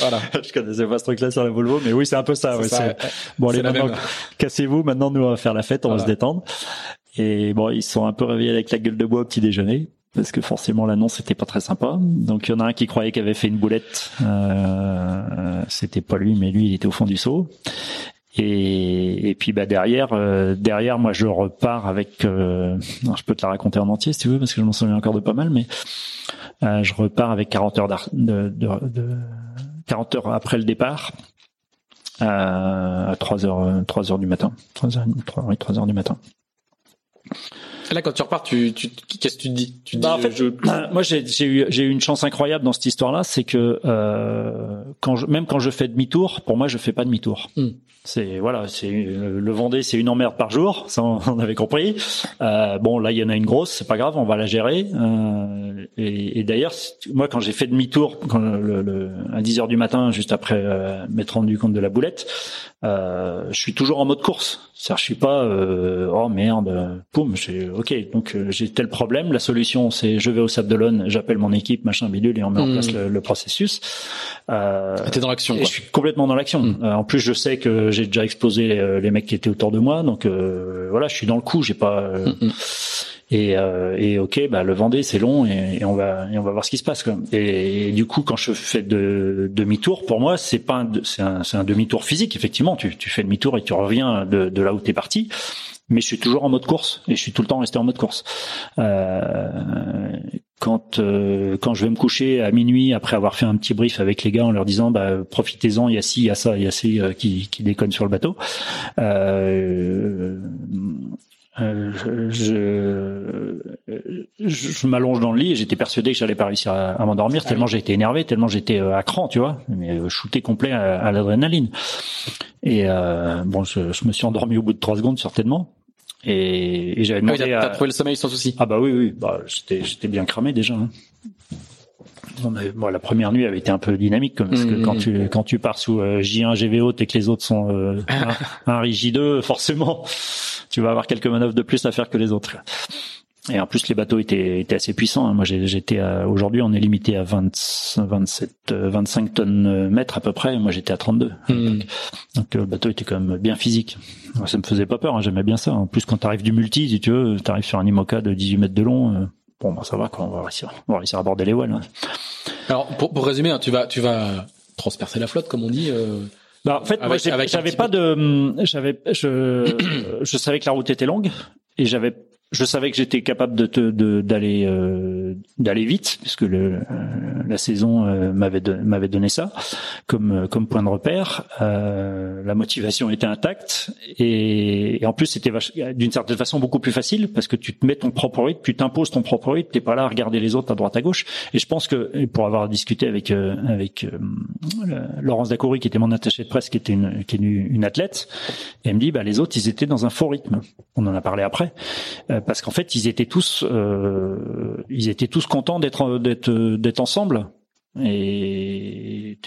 voilà. Je connaissais pas ce truc-là sur la Volvo, mais oui, c'est un peu ça. Ouais, ça bon, allez, maintenant, cassez-vous. Maintenant, nous, on va faire la fête, on va se détendre. Et bon, ils sont un peu réveillés avec la gueule de bois au petit déjeuner. Parce que forcément l'annonce c'était pas très sympa. Donc il y en a un qui croyait qu'il avait fait une boulette. Euh, c'était pas lui, mais lui il était au fond du seau. Et, et puis bah derrière, euh, derrière moi je repars avec. Euh, je peux te la raconter en entier si tu veux parce que je m'en souviens encore de pas mal, mais euh, je repars avec 40 heures de, de, de, 40 heures après le départ à 3 heures 3 heures du matin, 3 heures, 3, oui, 3 heures du matin. Là, quand tu repars, tu, tu qu'est-ce que tu te dis? Tu bah, en fait, je... moi, j'ai, j'ai eu, j'ai eu une chance incroyable dans cette histoire-là, c'est que euh, quand je, même quand je fais demi-tour, pour moi, je fais pas demi-tour. Hmm. C'est voilà, c'est le Vendée, c'est une emmerde par jour, ça on avait compris. Euh, bon, là, il y en a une grosse, c'est pas grave, on va la gérer. Euh, et, et d'ailleurs, moi, quand j'ai fait demi-tour, quand le, le, à 10 heures du matin, juste après euh, m'être rendu compte de la boulette, euh, je suis toujours en mode course. C'est-à-dire, je suis pas euh, oh merde, poum, j'ai ok, donc euh, j'ai tel problème. La solution, c'est je vais au Sable d'Olonne, j'appelle mon équipe, machin bidule, et on met en place mmh. le, processus. Euh, T'es dans l'action. Je suis complètement dans l'action. Mmh. en plus, je sais que j'ai déjà explosé les, mecs qui étaient autour de moi, donc voilà, je suis dans le coup. J'ai pas mmh, et, euh, et ok, bah le Vendée c'est long et, et, on va et on va voir ce qui se passe. Quoi. Et, du coup, quand je fais de demi-tour, pour moi c'est pas c'est un, un demi-tour physique. Effectivement, tu, tu fais demi-tour et tu reviens de, de là où t'es parti. Mais je suis toujours en mode course et je suis tout le temps resté en mode course. Euh, quand euh, quand je vais me coucher à minuit après avoir fait un petit brief avec les gars en leur disant bah profitez-en il y a ci il y a ça il y a ci euh, qui qui déconnent sur le bateau euh, euh, je, je, je m'allonge dans le lit et j'étais persuadé que j'allais pas réussir à, m'endormir tellement j'étais énervé, tellement j'étais euh, à cran, tu vois, mais euh, shooté complet à, l'adrénaline. Et euh, bon, je, je, me suis endormi au bout de trois secondes certainement. Et, et j'avais demandé. Ah, t'as trouvé le sommeil sans souci. Ah bah oui, oui, bah j'étais j'étais bien cramé déjà. Hein. Bon, la première nuit avait été un peu dynamique parce que quand mmh. tu quand tu pars sous J1 GVO et que les autres sont euh, un, un J2 forcément tu vas avoir quelques manœuvres de plus à faire que les autres. Et en plus, les bateaux étaient, étaient assez puissants. Hein. Moi, j'étais aujourd'hui, on est limité à 20, 27, 25 tonnes mètres à peu près. Moi, j'étais à 32. Hmm. Donc, le bateau était quand même bien physique. Ça me faisait pas peur. Hein. J'aimais bien ça. En plus, quand tu arrives du multi, si tu veux, tu arrives sur un IMOCA de 18 mètres de long. Euh, bon, bah, ça va. Quoi. On va réussir, on va réussir à aborder les voiles. Hein. Alors, pour, pour résumer, hein, tu vas, tu vas transpercer la flotte, comme on dit. Euh... Bah, en fait, moi, j'avais pas de, j'avais, je, je savais que la route était longue et j'avais je savais que j'étais capable de d'aller euh, d'aller vite puisque le, euh, la saison euh, m'avait m'avait donné ça comme comme point de repère. la motivation était intacte et, en plus c'était d'une certaine façon beaucoup plus facile parce que tu te mets ton propre rythme, tu t'imposes ton propre rythme, t'es pas là à regarder les autres à droite à gauche. Et je pense que pour avoir discuté avec avec Laurence Dacoury qui était mon attaché de presse qui était une qui est une, athlète, elle me dit bah les autres ils étaient dans un faux rythme. On en a parlé après parce qu'en fait ils étaient tous euh, ils étaient tous contents d'être d'être d'être ensemble et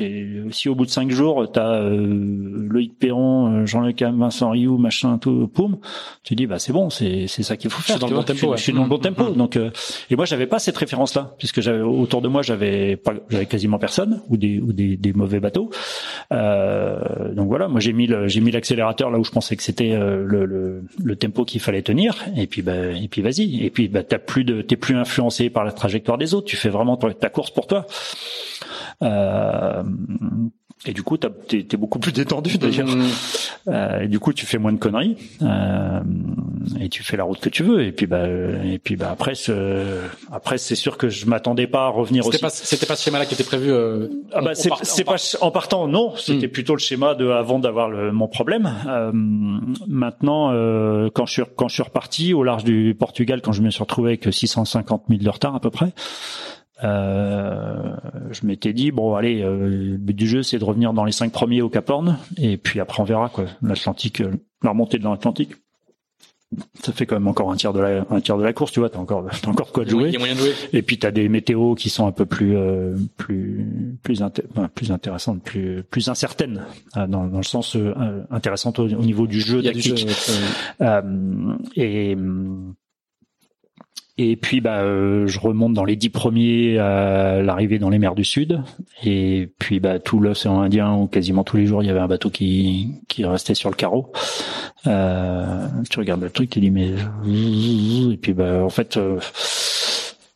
si au bout de cinq jours, tu as euh, Loïc Perron, euh, Jean-Luc Vincent Rioux, machin, tout, poum, tu dis bah c'est bon, c'est c'est ça qu'il faut faire. Je suis dans le bon tempo. Je, suis dans le bon tempo. Donc euh, et moi j'avais pas cette référence là, puisque j'avais autour de moi j'avais pas j'avais quasiment personne ou des ou des, des mauvais bateaux. Euh, donc voilà, moi j'ai mis j'ai mis l'accélérateur là où je pensais que c'était le, le, le tempo qu'il fallait tenir. Et puis bah et puis vas-y. Et puis bah t'as plus de t'es plus influencé par la trajectoire des autres. Tu fais vraiment ta course pour toi. Euh, et du coup, t'es es beaucoup plus détendu d'ailleurs. Mmh. Euh, et du coup, tu fais moins de conneries euh, et tu fais la route que tu veux. Et puis, bah, et puis, bah après, ce, après, c'est sûr que je m'attendais pas à revenir aussi. C'était pas ce schéma-là qui était prévu. Euh, ah bah, c'est pas en partant, non. C'était mmh. plutôt le schéma de avant d'avoir mon problème. Maintenant, euh, quand je suis quand je suis reparti au large du Portugal, quand je me suis retrouvé avec 650 000 de retard à peu près. Euh, je m'étais dit bon allez euh, le but du jeu c'est de revenir dans les cinq premiers au Cap Horn. Et puis après on verra quoi. l'Atlantique euh, la remontée de l'Atlantique. Ça fait quand même encore un tiers de la un tiers de la course tu vois. T'as encore t'as encore quoi de jouer. de jouer. Et puis t'as des météos qui sont un peu plus euh, plus plus plus intéressantes plus plus incertaines dans, dans le sens intéressantes au, niveau du jeu tactique. et et puis bah euh, je remonte dans les dix premiers à l'arrivée dans les mers du Sud. Et puis bah tout l'océan Indien où quasiment tous les jours il y avait un bateau qui qui restait sur le carreau. Euh, tu regardes le truc, tu dis mais et puis bah en fait euh,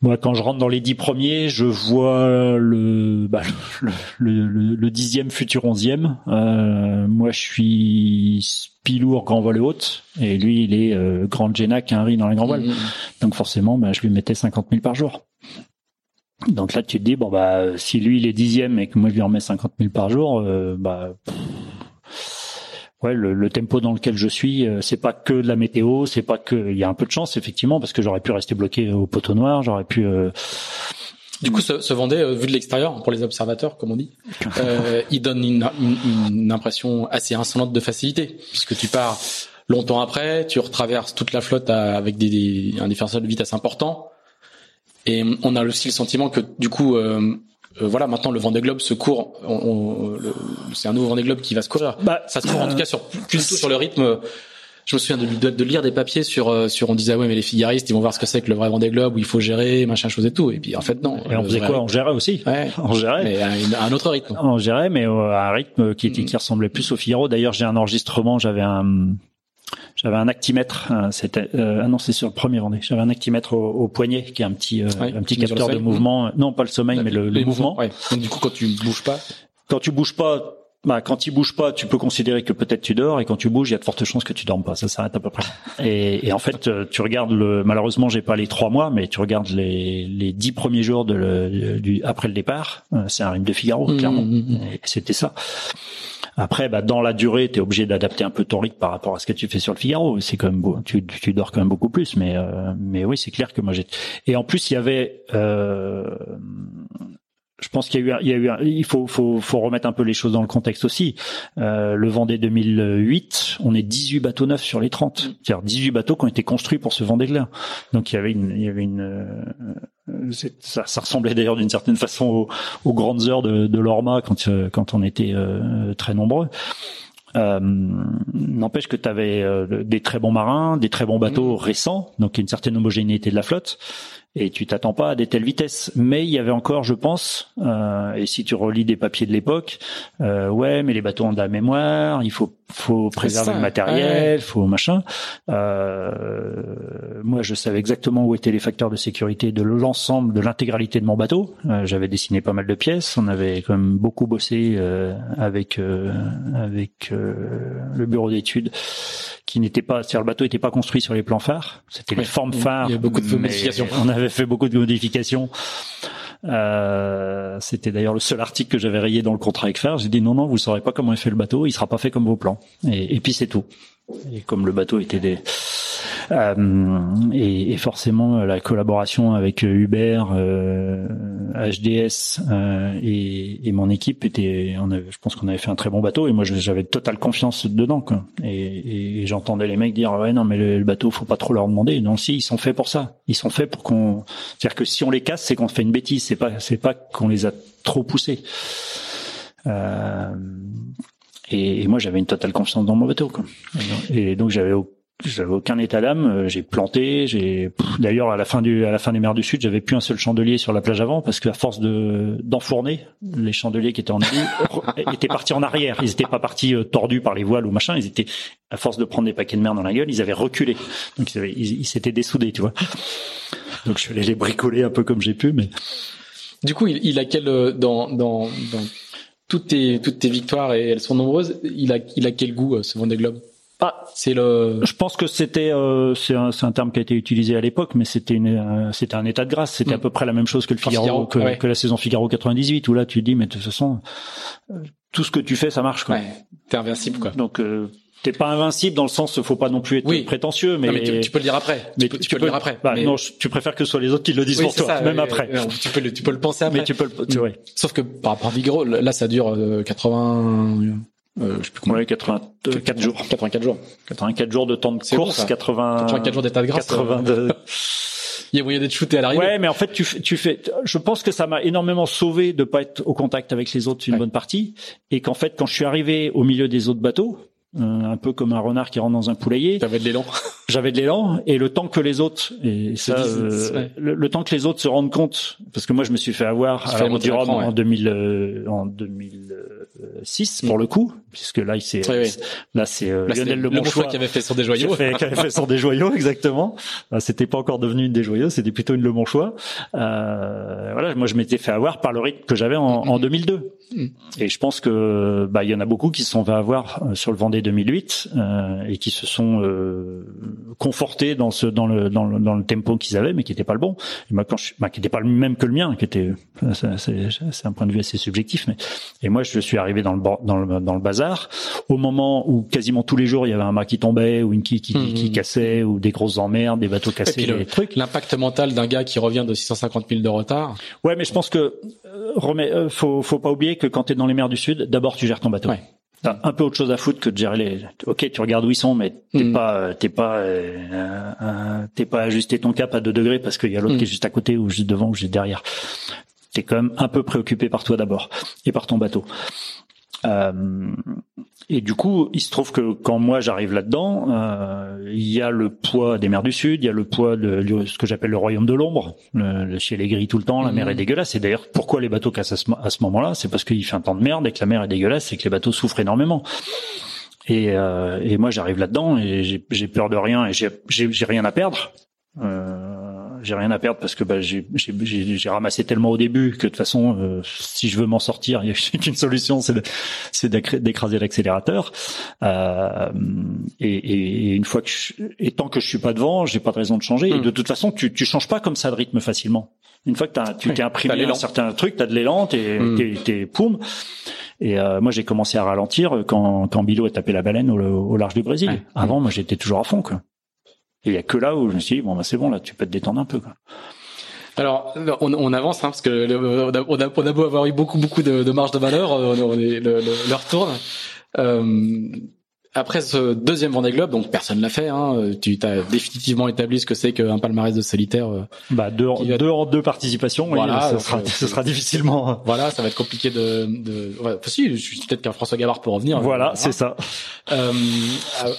moi, quand je rentre dans les dix premiers, je vois le, bah, le, le, le, dixième futur onzième. Euh, moi, je suis Pilour grand voile haute et lui, il est euh, grand Genac, un riz dans les grands voiles. Mmh. Donc forcément, bah, je lui mettais 50 000 par jour. Donc là, tu te dis bon bah si lui il est dixième et que moi je lui remets 50 000 par jour, euh, bah ouais, le, tempo dans lequel je suis, euh, c'est pas que de la météo, c'est pas que il y a un peu de chance effectivement parce que j'aurais pu rester bloqué au poteau noir, j'aurais pu euh, du coup, ce, ce Vendée, euh, vu de l'extérieur, pour les observateurs, comme on dit, euh, il donne une, une, impression assez insolente de facilité, puisque tu pars longtemps après, tu retraverses toute la flotte avec des, des, un différentiel de vitesse important, et on a aussi le sentiment que, du coup, euh, euh, voilà, maintenant le Vendée Globe se court. c'est un nouveau Vendée Globe qui va se courir. Bah, ça se court en tout cas sur plus sur le rythme. Je me souviens de, de, lire des papiers sur euh, sur on disait ah ouais mais les figaristes ils vont voir ce que c'est que le vrai Vendée Globe où il faut gérer machin chose et tout et puis en fait non. Et on faisait quoi On gérait aussi. Ouais, on gérait. Mais à, un autre rythme. On gérait mais à un rythme qui qui ressemblait plus au Figaro. D'ailleurs j'ai un enregistrement, j'avais un j'avais un actimètre, euh, c'était euh, ah non c'est sur le premier Vendée. J'avais un actimètre au, poignet qui est un petit euh, un petit capteur de mouvement. Non pas le sommeil mais le, mouvement. Donc du coup quand tu bouges pas. Quand tu bouges pas, bah, quand il bouge pas, tu peux considérer que peut-être tu dors, et quand tu bouges, il y a de fortes chances que tu dormes pas. Ça s'arrête à peu près. Et, et, en fait, tu regardes le. Malheureusement, j'ai pas les trois mois, mais tu regardes les les dix premiers jours de le, du après le départ. C'est un rythme de Figaro, mmh, clairement. Mmh, mmh. C'était ça. Après, bah, dans la durée, tu es obligé d'adapter un peu ton rythme par rapport à ce que tu fais sur le Figaro. C'est quand même tu, tu dors quand même beaucoup plus, mais euh, mais oui, c'est clair que moi j'ai. Et en plus, il y avait euh, je pense qu'il y a eu, il y a eu, il faut, faut, faut remettre un peu les choses dans le contexte aussi. Euh, le Vendée 2008, on est 18 bateaux neufs sur les 30. C'est-à-dire 18 bateaux qui ont été construits pour ce Vendée-là. Donc il y avait une, il y avait une, euh, ça, ça, ressemblait d'ailleurs d'une certaine façon aux, grandes heures de, de l'Orma quand, euh, quand on était euh, très nombreux. Euh, N'empêche que tu avais euh, des très bons marins, des très bons bateaux mmh. récents, donc une certaine homogénéité de la flotte et tu t'attends pas à des telles vitesses. Mais il y avait encore, je pense, euh, et si tu relis des papiers de l'époque, euh, ouais, mais les bateaux ont de la mémoire, il faut faut préserver le matériel, faut machin. Euh, moi, je savais exactement où étaient les facteurs de sécurité de l'ensemble, de l'intégralité de mon bateau. Euh, J'avais dessiné pas mal de pièces, on avait quand même beaucoup bossé euh, avec euh, avec le bureau d'études qui n'était pas, c'est-à-dire le bateau n'était pas construit sur les plans phares, c'était les formes phares. Il y a beaucoup de modifications. On avait fait beaucoup de modifications. Euh, c'était d'ailleurs le seul article que j'avais rayé dans le contrat avec Phare. J'ai dit non, non, vous saurez pas comment est fait le bateau, il sera pas fait comme vos plans. Et, et puis c'est tout. Et comme le bateau était des, et, et, forcément la collaboration avec Uber, euh, HDS euh, et, et, mon équipe était, on avait, je pense qu'on avait fait un très bon bateau et moi j'avais totale confiance dedans. Quoi. Et, et j'entendais les mecs dire ouais non mais le, bateau faut pas trop leur demander. Non si ils sont faits pour ça. Ils sont faits pour qu'on, c'est-à-dire que si on les casse c'est qu'on fait une bêtise. C'est pas c'est pas qu'on les a trop poussés. Euh, et, moi, j'avais une totale confiance dans mon bateau. Quoi. Et donc, j'avais j'avais aucun état d'âme. Euh, j'ai planté. J'ai d'ailleurs à la fin du à la fin des mers du Sud, j'avais plus un seul chandelier sur la plage avant parce qu'à force de d'enfourner, les chandeliers qui étaient en début étaient partis en arrière. Ils étaient pas partis euh, tordus par les voiles ou machin. Ils étaient à force de prendre des paquets de mer dans la gueule, ils avaient reculé. Donc ils s'étaient dessoudés, tu vois. Donc je suis les bricoler un peu comme j'ai pu, mais du coup, il, il a quel euh, dans dans dans toutes tes toutes tes victoires et elles sont nombreuses. Il a il a quel goût ce Vendée Globe? Ah, c'est le. Je pense que c'était euh, c'est un, un, terme qui a été utilisé à l'époque, mais c'était une euh, c'était un état de grâce. C'était à hmm. peu près la même chose que le Figaro, que, que, la saison Figaro 98 où là tu dis mais de toute façon euh, tout ce que tu fais ça marche quoi. Ouais, t'es invincible quoi. Donc euh, T'es pas invincible dans le sens, faut pas non plus être prétentieux, mais, mais tu, peux le dire après. Mais tu, peux, le dire après. Bah, Non, tu préfères que ce soit les autres qui le disent pour toi, même après. tu peux le, tu peux le penser après. Mais tu peux le, tu, mm. Sauf que par rapport à Vigoro, là, ça dure 80, euh, je sais plus combien. Ouais, 84 jours. 84 jours. 84 jours de temps de course, 80. 84 jours d'état de grâce. 82. Il y a moyen d'être shooté à l'arrivée. Ouais, mais en fait, tu, tu fais. Je pense que ça m'a énormément sauvé de pas être au contact avec les autres une bonne partie, et qu'en fait, quand je suis arrivé au milieu des autres bateaux, euh, un peu comme un renard qui rentre dans un poulailler. J'avais de l'élan. J'avais de l'élan et le temps que les autres et ça, euh, le, temps que les autres se rendent compte, parce que moi je me suis fait avoir à la du Rhum en 2000 euh, en 2006 pour mm. le coup, puisque là il s'est là c'est Lionel Le, bon choix qui avait fait sur des joyaux, qui avait fait sur des joyaux exactement. C'était pas encore devenu une des joyaux, c'était plutôt une Le Bon choix. voilà, moi je m'étais fait avoir par le rythme que j'avais en, en 2002. Mm. Et je pense que bah il y en a beaucoup qui se sont fait avoir sur le Vendée 2008 euh, et qui se sont euh, confortés dans ce dans le dans le, dans le tempo qu'ils avaient, mais qui n'était pas le bon. Et moi, quand je, bah, qui n'était pas le même que le mien, qui était c'est un point de vue assez subjectif, mais et moi je suis arrivé dans le dans le dans le bazar au moment où quasiment tous les jours il y avait un mât qui tombait ou une quille qui, qui, mmh. cassait ou des grosses emmerdes, des bateaux cassés, des trucs. L'impact mental d'un gars qui revient de 650 000 de retard. Ouais, mais je pense que euh, euh, faut faut pas oublier que quand tu es dans les mers du Sud, d'abord tu gères ton bateau. Ouais. T'as un peu autre chose à foutre que de gérer les. Ok, tu regardes où ils sont, mais t'es mm. pas, t'es pas, euh, euh, t'es pas ajusté ton cap à 2 degrés parce qu'il y a l'autre qui est juste à côté ou juste devant ou juste derrière. T'es quand même un peu préoccupé par toi d'abord et par ton bateau. Euh, et du coup, il se trouve que quand moi j'arrive là-dedans, euh, il y a le poids des mers du Sud, il y a le poids de, ce que j'appelle le royaume de l'ombre. Le, ciel est gris tout le temps, la mer est mmh. dégueulasse. Et d'ailleurs, pourquoi les bateaux cassent à ce, moment-là? C'est parce qu'il fait un temps de merde et que la mer est dégueulasse et que les bateaux souffrent énormément. Et, euh, et moi j'arrive là-dedans et j'ai peur de rien et j'ai rien à perdre. Euh, j'ai rien à perdre parce que bah, j'ai ramassé tellement au début que de toute façon, euh, si je veux m'en sortir, il n'y a qu'une solution, c'est d'écraser l'accélérateur. Euh, et, et, une fois que, je, et tant que je suis pas devant, j'ai pas de raison de changer. Et hmm. de toute façon, tu, tu changes pas comme ça de rythme facilement. Une fois que as, tu t'es imprimé un certain truc, t'as de l'élan, t'es mmh. t'es poum. Et euh, moi, j'ai commencé à ralentir quand, quand Bilo a tapé la baleine au, au large du Brésil. Avant, moi, j'étais toujours à fond. Quoi. Et il y a que là où je me suis dit bon bah c'est bon là, tu peux te détendre un peu. Quoi. Alors, on, on avance hein, parce que on, a, on, a, beau avoir eu beaucoup beaucoup de, de marge de valeur, on, est, le, le, l'heure tourne. Euh, après ce deuxième Vendée Globe, donc personne l'a fait. Hein, tu t'as définitivement établi ce que c'est qu'un palmarès de solitaire. Euh, bah deux, deux en deux participations. Voilà, ce, sera, ce sera difficilement. Voilà, ça va être compliqué de. de... Ouais, possible. Peut-être qu'un François Gavard peut revenir. Voilà, c'est ça. Euh,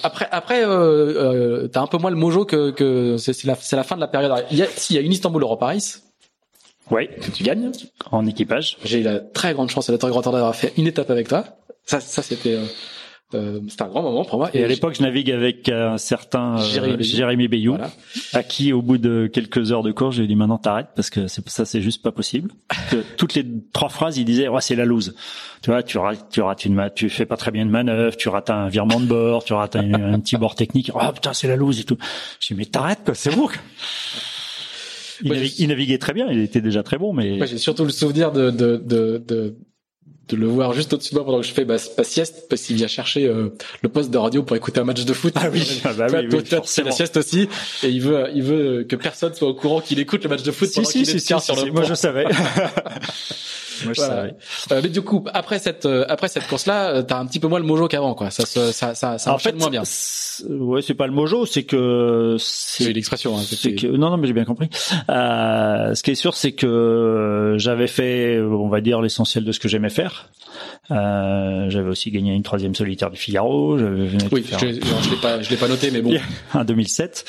après, après, euh, euh, t'as un peu moins le mojo que, que c'est la, fin de la période. Il y a, s'il y a une Istanbul Euro Paris. Oui. Que tu gagnes. En équipage. J'ai eu la très grande chance et la très grande d'avoir fait une étape avec toi. Ça, ça c'était. Euh, euh, c'était un grand moment pour moi. Et, à l'époque, je navigue avec un certain euh, Jérémy Bayou, à qui, au bout de quelques heures de course, j'ai dit maintenant t'arrêtes parce que c'est ça, c'est juste pas possible. toutes les trois phrases, il disait ouais c'est la loose. Tu vois, tu rates, tu rates une, tu fais pas très bien de manœuvre, tu rates un virement de bord, tu rates un, petit bord technique. Oh putain, c'est la loose et tout. Je dis mais t'arrêtes quoi, c'est bon. Il, naviguait très bien, il était déjà très bon, mais. J'ai surtout le souvenir de, de, de, de de le voir juste au-dessus de moi pendant que je fais ma, sieste parce qu'il vient chercher euh, le poste de radio pour écouter un match de foot. Ah oui, ah bah oui, oui, la sieste aussi et il veut il veut que personne soit au courant qu'il écoute le match de foot pendant qu'il est si, sur le Moi je savais. Moi, je savais. Euh, mais du coup, après cette euh, après cette course-là, euh, t'as un petit peu moins le mojo qu'avant, quoi. Ça ça ça ça, ça en fait, moins bien. Ouais, c'est pas le mojo, c'est que c'est l'expression. Hein, c'est que non non, mais j'ai bien compris. Euh, ce qui est sûr, c'est que j'avais fait, on va dire, l'essentiel de ce que j'aimais faire. Euh, j'avais aussi gagné une troisième solitaire du Figaro. Oui, je, je, l'ai pas, je l'ai pas noté, mais bon. En 2007,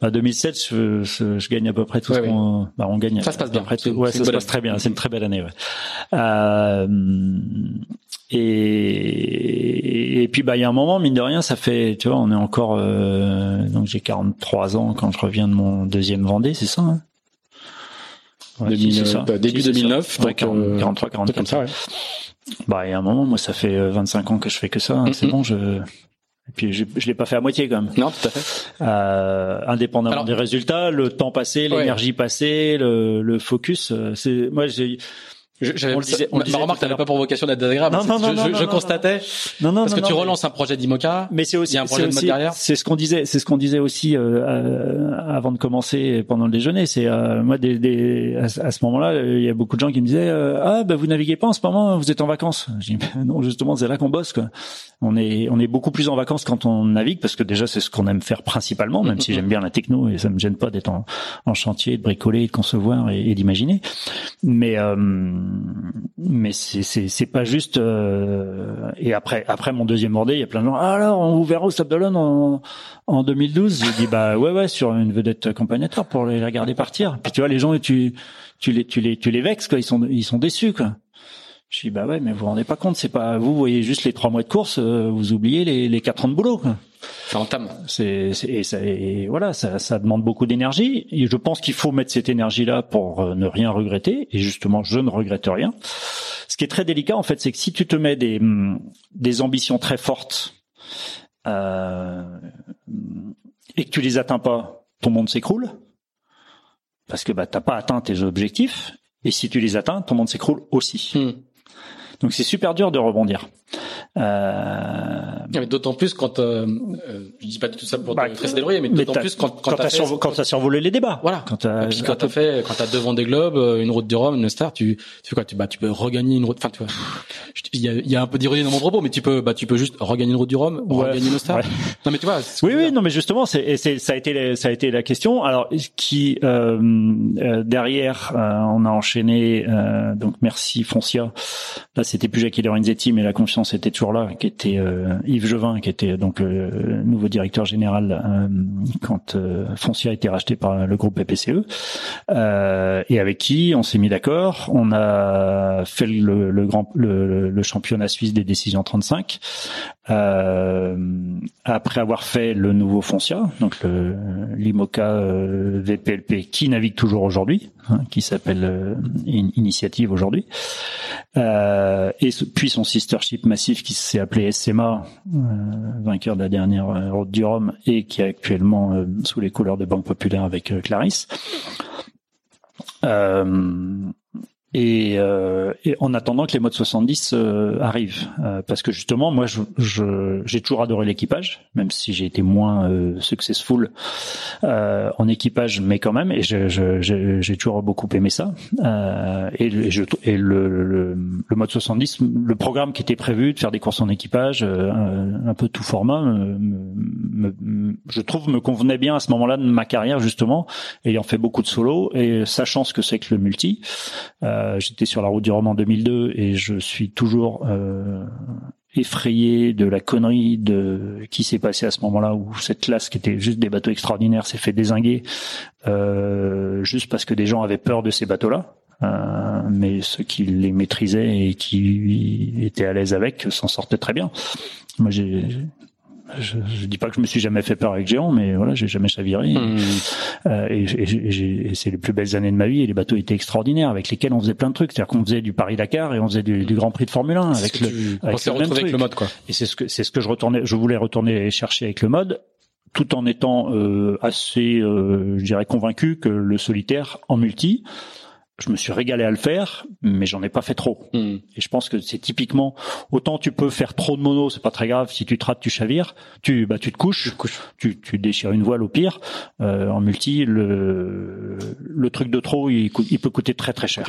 bah 2007, je, je, je, gagne à peu près tout ce qu'on, bah on gagne. Ça se passe bien. Après, ouais, ça se passe très bien. C'est une très belle année. Ouais. Euh, et, et puis bah il y a un moment mine de rien ça fait tu vois on est encore euh, donc j'ai 43 ans quand je reviens de mon deuxième Vendée c'est ça hein? Ouais, 2000, ça. Bah, début 2009 donc 43 44 comme ça ouais. bah il y a un moment moi ça fait 25 ans que je fais que ça hein, c'est bon je et puis je, je l'ai pas fait à moitié quand même. Non, tout à fait. Euh, indépendamment des résultats, le temps passé, l'énergie passée, le, le focus, euh, c'est moi j'ai je, on le disait, on le disait ma remarque n'avait pas pour vocation d'être désagréable. Non, non, non, je, non, je, constatais. Non, non, parce que tu relances un projet d'Imoca. Mais c'est aussi, un projet de derrière. C'est ce qu'on disait, c'est ce qu'on disait aussi euh, euh, avant de commencer pendant le déjeuner. C'est euh, moi, des, des, à, ce moment-là, il y a beaucoup de gens qui me disaient euh, ah ben vous naviguez pas en ce moment, vous êtes en vacances. Je dis non, justement, c'est là qu'on bosse. Quoi. On est on est beaucoup plus en vacances quand on navigue parce que déjà c'est ce qu'on aime faire principalement, même si j'aime bien la techno et ça me gêne pas d'être en, en chantier, de bricoler, de concevoir et, et d'imaginer. Mais euh, mais c'est pas juste. Euh, et après après mon deuxième Vendée, il y a plein de gens. Ah, alors on vous verra au Sable en en 2012. J'ai dit bah ouais ouais sur une vedette accompagnateur pour les regarder partir. Puis tu vois les gens tu tu les tu les tu les vexes quoi. Ils sont ils sont déçus quoi. Je dis bah ouais mais vous vous rendez pas compte c'est pas vous voyez juste les trois mois de course euh, vous oubliez les les quatre ans de boulot. Quoi. Ça entame. C'est, et, ça, et voilà, ça, ça demande beaucoup d'énergie. Et je pense qu'il faut mettre cette énergie-là pour euh, ne rien regretter. Et justement, je ne regrette rien. Ce qui est très délicat, en fait, c'est que si tu te mets des, mm, des ambitions très fortes euh, et que tu les atteins pas, ton monde s'écroule parce que bah t'as pas atteint tes objectifs. Et si tu les atteins, ton monde s'écroule aussi. Hmm. Donc c'est super dur de rebondir. Euh... D'autant plus quand euh, euh, je dis pas tout ça pour bah, te débrouiller, mais d'autant plus quand quand, t'as survo quand survolé les débats. Voilà. Quand t'as quand t'as fait quand t'as devant des globes, euh, une route du Rhum, une star, tu tu fais quoi? Tu bah tu peux regagner une route. Enfin tu vois, il y a, y a un peu d'ironie dans mon propos, mais tu peux bah tu peux juste regagner une route du Rhum, ou regagner une star. Non mais tu vois. Oui oui non mais justement c'est c'est ça a été ça a été la question. Alors qui euh, euh derrière on a enchaîné donc merci Foncia. Là c'était plus Jackie Lorenzetti mais la confiance était toujours là, qui était euh, Yves Jevin, qui était donc le nouveau directeur général euh, quand euh, Foncia a été racheté par le groupe PPCE, et avec qui on s'est mis d'accord. On a fait le, grand le, championnat suisse des décisions 35. après avoir fait le nouveau Foncia, donc l'IMOCA VPLP, qui navigue toujours aujourd'hui, hein, qui s'appelle Initiative aujourd'hui, et puis son sister ship massif qui s'est appelé SMA, euh, vainqueur de la dernière euh, route du Rhum et qui est actuellement euh, sous les couleurs de Banque Populaire avec Clarisse. Et, euh, en attendant que les modes 70 euh, arrivent, euh, parce que justement, moi, je, je, j'ai toujours adoré l'équipage, même si j'ai été moins euh, successful euh, en équipage, mais quand même, et je, je, j'ai toujours beaucoup aimé ça. et, et, je, et le, le, le, mode 70, le programme qui était prévu de faire des courses en équipage, un, un, peu tout format, me, me, je trouve me convenait bien à ce moment-là de ma carrière justement, ayant fait beaucoup de solo et sachant ce que c'est que le multi. Euh, euh, j'étais sur la route du roman en 2002 et je suis toujours euh, effrayé de la connerie de qui s'est passé à ce moment-là où cette classe qui était juste des bateaux extraordinaires s'est fait désinguer euh, juste parce que des gens avaient peur de ces bateaux-là. mais ceux qui les maîtrisaient et qui étaient à l'aise avec s'en sortaient très bien. Moi, j'ai je, je dis pas que je me suis jamais fait peur avec Géant, mais voilà, j'ai jamais chaviré. Mmh. Euh, et, et, et c'est les plus belles années de ma vie. Et les bateaux étaient extraordinaires, avec lesquels on faisait plein de trucs. C'est-à-dire qu'on faisait du Paris Dakar et on faisait du, du Grand Prix de Formule 1 avec le, avec, le, même avec le mode, quoi. Et c'est ce que c'est ce que je retournais, je voulais retourner chercher avec le mode tout en étant euh, assez, euh, je dirais, convaincu que le solitaire en multi, je me suis régalé à le faire, mais j'en ai pas fait trop. Hmm. Et je pense que c'est typiquement autant tu peux faire trop de mono, c'est pas très grave. Si tu te rates, tu chavires, tu bah tu te couches, tu, tu déchires une voile au pire. Euh, en multi, le le truc de trop, il, il peut coûter très très cher.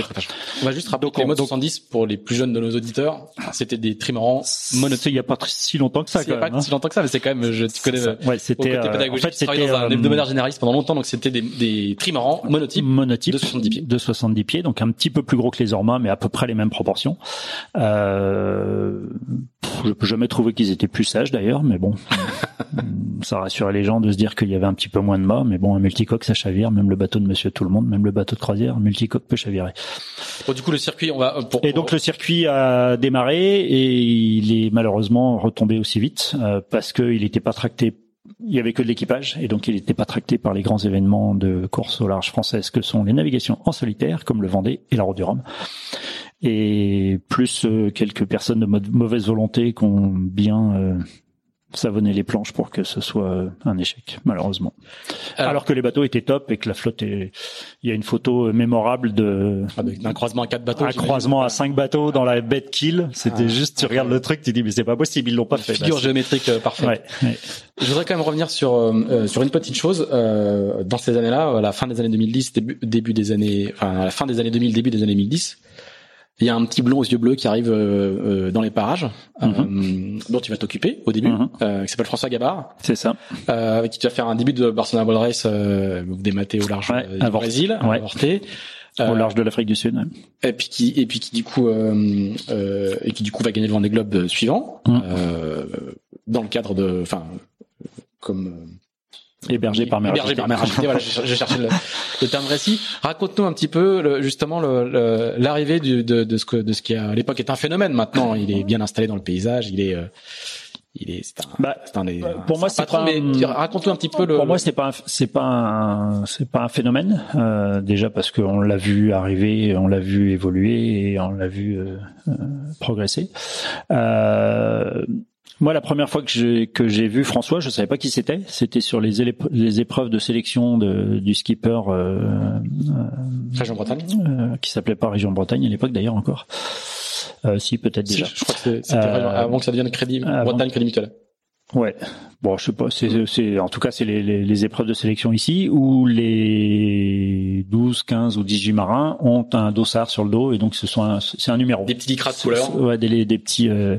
On va juste rappeler que les modes 70 pour les plus jeunes de nos auditeurs, c'était des trimarans monotiques. Il y a pas si longtemps que ça. Il y a pas hein. si longtemps que ça, mais c'est quand même. Je, tu connais. Ouais, c'était. Pédagogique, en fait, c'était dans un euh, hebdomadaire généraliste pendant longtemps, donc c'était des, des trimarans monotypes, monotypes de 70 pieds. De 70 pieds, donc un petit peu plus gros que les Orma, mais à peu près les mêmes proportions. Euh, je peux jamais trouver qu'ils étaient plus sages d'ailleurs, mais bon, ça rassurait les gens de se dire qu'il y avait un petit peu moins de mâts, mais bon, un multicoque ça chavire, même le bateau de Monsieur Tout le Monde, même le bateau de croisière, un multicoque peut chavirer. Bon, du coup, le circuit, on va. Pour, Et donc le circuit a démarré et il est malheureusement retombé aussi vite euh, parce qu'il n'était pas tracté il y avait que de l'équipage et donc il n'était pas tracté par les grands événements de course au large française que sont les navigations en solitaire comme le Vendée et la Route du Rhum. Et plus euh, quelques personnes de mauvaise volonté qui ont bien euh, savonné les planches pour que ce soit euh, un échec, malheureusement. Alors, que les bateaux étaient top et que la flotte est. Il y a une photo mémorable de ah, d'un croisement à quatre bateaux. Un croisement à cinq bateaux dans la baie de Kiel. C'était ah, juste, tu regardes le truc, tu dis mais c'est pas possible, ils l'ont pas fait. Figure géométrique parfaite. Ouais, Je voudrais quand même revenir sur sur une petite chose. dans ces années-là, à la fin des années 2010, début, début des années, enfin à la fin des années 2000, début des années 2010 il y a un petit blond aux yeux bleus qui arrive euh, euh, dans les parages, euh, mhm. dont tu vas t'occuper au début, mhm. qui s'appelle François Gabard. C'est ça. avec qui tu vas faire un début de Barcelona Ball Race, vous dématez au large du Brésil, ouais. avorté. au large de l'Afrique du Sud. Et puis qui et puis qui du coup et qui du coup va gagner le Vendée Globe suivant mhm. dans le cadre de enfin comme Hébergé par Mère Hébergé par Mère voilà, je, cherchais le, le, terme récit. Raconte-nous un petit peu le, justement l'arrivée de, de, ce que de ce qui à l'époque est un phénomène. Maintenant, il est bien installé dans le paysage. Il est euh, il est c'est un, bah, un des, pour moi c'est pas raconte-nous un petit peu le pour moi c'est pas c'est pas un c'est pas un phénomène euh, déjà parce qu'on l'a vu arriver on l'a vu évoluer et on l'a vu euh, euh progresser euh, moi, la première fois que j'ai que j'ai vu François, je savais pas qui c'était. C'était sur les, les épreuves de sélection de, du skipper euh, euh Région Bretagne, euh, qui s'appelait pas Région Bretagne à l'époque d'ailleurs encore. Euh, si peut-être déjà. Je crois que c'était euh, avant que ça devienne Crédit Bretagne Crédit Mutuel. Ouais. Bon, je sais pas. C'est, c'est en tout cas c'est les, les, les, épreuves de sélection ici où les 12, 15 ou 18 marins ont un dossard sur le dos et donc ce sont c'est un numéro. Des petits licras de couleur. Ouais, des, des petits. Euh,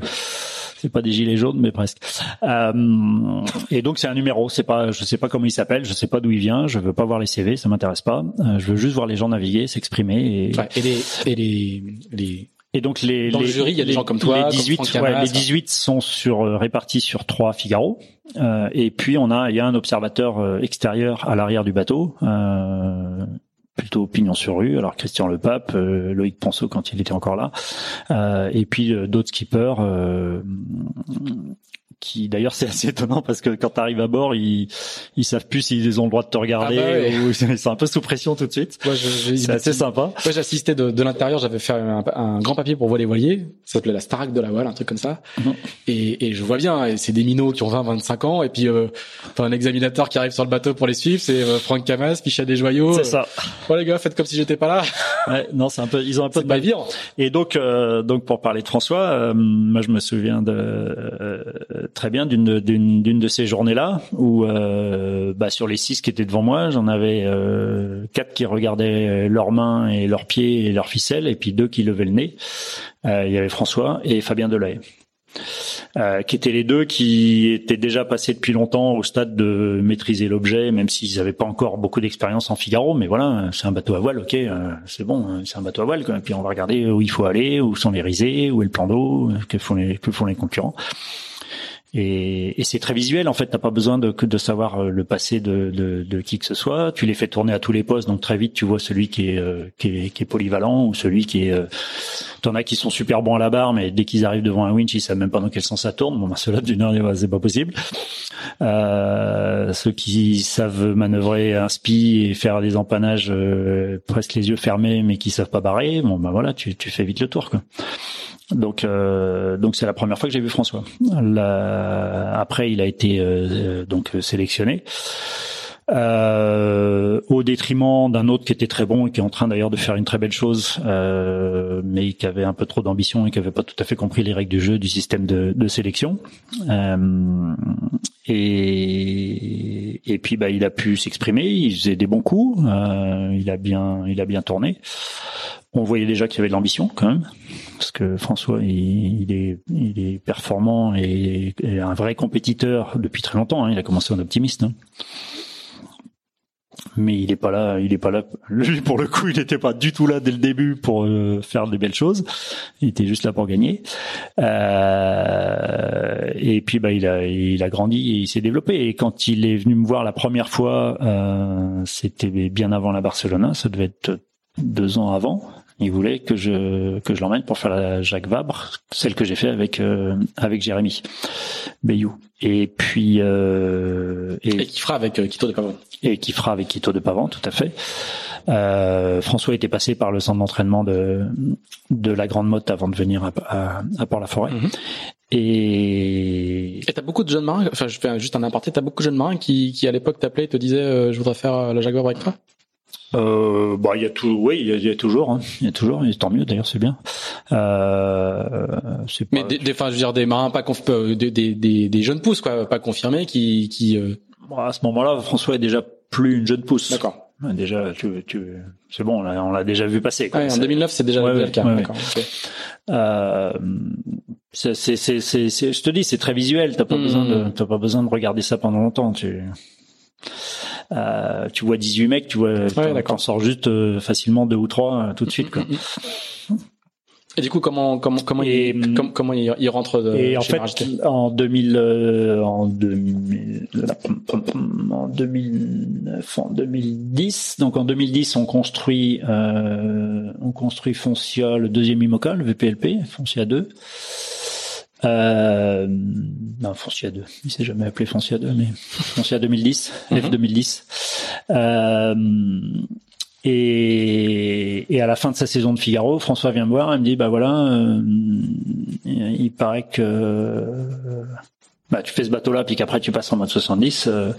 c'est pas des gilets jaunes, mais presque. Euh, et donc c'est un numéro. C'est pas, je sais pas comment il s'appelle, je sais pas d'où il vient, je veux pas voir les CV, ça m'intéresse pas. Euh, je veux juste voir les gens naviguer, s'exprimer. Et, ouais, et les et les, les... Et donc les dans les, le jury, il y a des gens comme toi. Les 18, ouais, les 18 sont sur euh, répartis sur trois Figaro. Euh, et puis on a il y a un observateur euh, extérieur à l'arrière du bateau. Euh, plutôt pignon sur rue. Alors Christian Le Pape, euh, Loïc Ponceau quand il était encore là, euh, et puis euh, d'autres skippers qui d'ailleurs c'est assez étonnant parce que quand tu arrives à bord, ils ils savent plus s'ils ont le droit de te regarder ah bah ou ils sont un peu sous pression tout de suite. c'est assez sympa. Moi j'assistais de, de l'intérieur, j'avais fait un, un, grand papier pour voir les voiliers, ça s'appelait la Starac de la voile, un truc comme ça. Mhm. Et, et je vois bien, c'est des minots qui ont 20 25 ans et puis euh, t'as un examinateur qui arrive sur le bateau pour les suivre, c'est euh, Franck Camas, Pichat des joyaux. C'est ça. Oh les gars, faites comme si j'étais pas là. Ouais, non, c'est un peu ils ont un peu de mal vivre. Et donc euh, donc pour parler de François, euh, moi je me souviens de euh, très bien d'une d'une d'une de ces journées-là où euh, bah, sur les six qui étaient devant moi, j'en avais euh, quatre qui regardaient leurs mains et leurs pieds et leurs ficelles, et puis deux qui levaient le nez. Euh, il y avait François et Fabien Delahaye. Euh, qui étaient les deux qui étaient déjà passés depuis longtemps au stade de maîtriser l'objet, même s'ils n'avaient pas encore beaucoup d'expérience en Figaro. Mais voilà, c'est un bateau à voile, ok, euh, c'est bon, hein, c'est un bateau à voile. Quoi. Puis on va regarder où il faut aller, où sont les risées, où est le plan d'eau, que font les que font les concurrents. Et, et c'est très visuel en fait. T'as pas besoin de, de savoir euh, le passé de, de, de, qui que ce soit. Tu les fais tourner à tous les postes, donc très vite tu vois celui qui est euh, qui est, qui est polyvalent ou celui qui est. Euh, T'en as qui sont super bons à la barre, mais dès qu'ils arrivent devant un winch, ils savent même pas dans quel sens ça tourne. Bon, ben, ceux-là d'une heure, c'est pas possible. Euh, ceux qui savent manœuvrer un spi et faire des empannages presque les yeux fermés, mais qui savent pas barrer. Bon, ben voilà, tu, tu fais vite le tour quoi. Donc, euh, donc c'est la première fois que j'ai vu François. après, il a été euh, donc sélectionné. Euh, au détriment d'un autre qui était très bon et qui est en train d'ailleurs de faire une très belle chose, euh, mais qui avait un peu trop d'ambition et qui avait pas tout à fait compris les règles du jeu, du système de, de sélection. Euh, et, et puis bah il a pu s'exprimer, il faisait des bons coups, euh, il a bien, il a bien tourné. On voyait déjà qu'il y avait de l'ambition quand même, parce que François, il, est, il est performant et, un vrai compétiteur depuis très longtemps. Hein. Il a commencé en optimiste. Hein. Mais il est pas là, il est pas là. Lui, pour le coup, il n'était pas du tout là dès le début pour euh, faire des belles choses. Il était juste là pour gagner. Euh, et puis, bah, il a, il a grandi et il s'est développé. Et quand il est venu me voir la première fois, euh, c'était bien avant la Barcelona. Ça devait être deux ans avant. Il voulait que je que je l'emmène pour faire la Jacques Vabre, celle que j'ai fait avec euh, avec Jérémy Bayou. Et puis euh, et, qui fera avec euh, Quito de Pavant. Et qui fera avec Quito de Pavant, tout à fait. Euh, François était passé par le centre d'entraînement de de la Grande Motte avant de venir à, à, Port-la-Forêt. Mhm. Et et t'as beaucoup de jeunes marins. Enfin, je fais juste un aparté. T'as beaucoup de jeunes marins qui qui à l'époque t'appelaient et te disaient je voudrais faire la Jacques Vabre avec toi euh, bah il y a tout oui il y a, y a, toujours hein. il y a toujours et tant mieux d'ailleurs c'est bien euh, pas... mais des enfin je veux dire des marins pas conf... Euh, des, des, des, jeunes pousses quoi pas confirmés qui qui euh... à ce moment-là François est déjà plus une jeune pousse d'accord déjà tu, tu c'est bon on l'a déjà vu passer quoi. Ouais, en 2009 c'est déjà, le cas d'accord euh, c'est c'est c'est je te dis c'est très visuel t'as pas mmh. besoin de t'as pas besoin de regarder ça pendant longtemps tu euh, tu vois 18 mecs, tu vois, ouais, t'en sors juste euh, facilement deux ou trois euh, tout de suite. Quoi. Et du coup, comment comment comment il comment, comment il, il rentre de, Et en fait, en 2000 euh, en 2000 en 2009 en 2010 donc en 2010 on construit euh, on construit Foncia le deuxième IMOCA le VPLP Foncia 2 euh, non, Foncia 2. Il s'est jamais appelé Foncia 2, mais Foncia 2010, F 2010. Euh, et, et, à la fin de sa saison de Figaro, François vient me voir et me dit, bah voilà, euh, il paraît que bah, tu fais ce bateau-là, puis qu'après tu passes en mode 70, euh,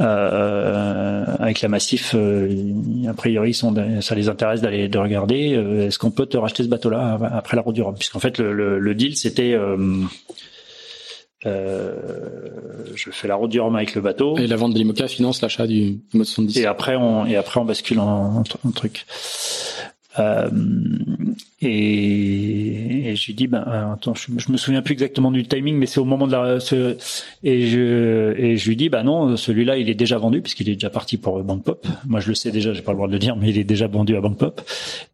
euh, avec la Massif, euh, a priori, sont, ça les intéresse d'aller de regarder. Euh, est-ce qu'on peut te racheter ce bateau-là après la route du Rhum? Puisqu'en fait, le, le, le deal, c'était... je fais la route du Rhum avec le bateau. Et la vente de l'IMOCA finance l'achat du mode 70. Et après, on, et après, on bascule en, en truc. Euh, et, et je lui dis ben euh, attends je, je, me souviens plus exactement du timing mais c'est au moment de la ce, et je et je lui dis bah non celui-là il est déjà vendu puisqu'il est déjà parti pour Bank Pop moi je le sais déjà j'ai pas le droit de le dire mais il est déjà vendu à Bank Pop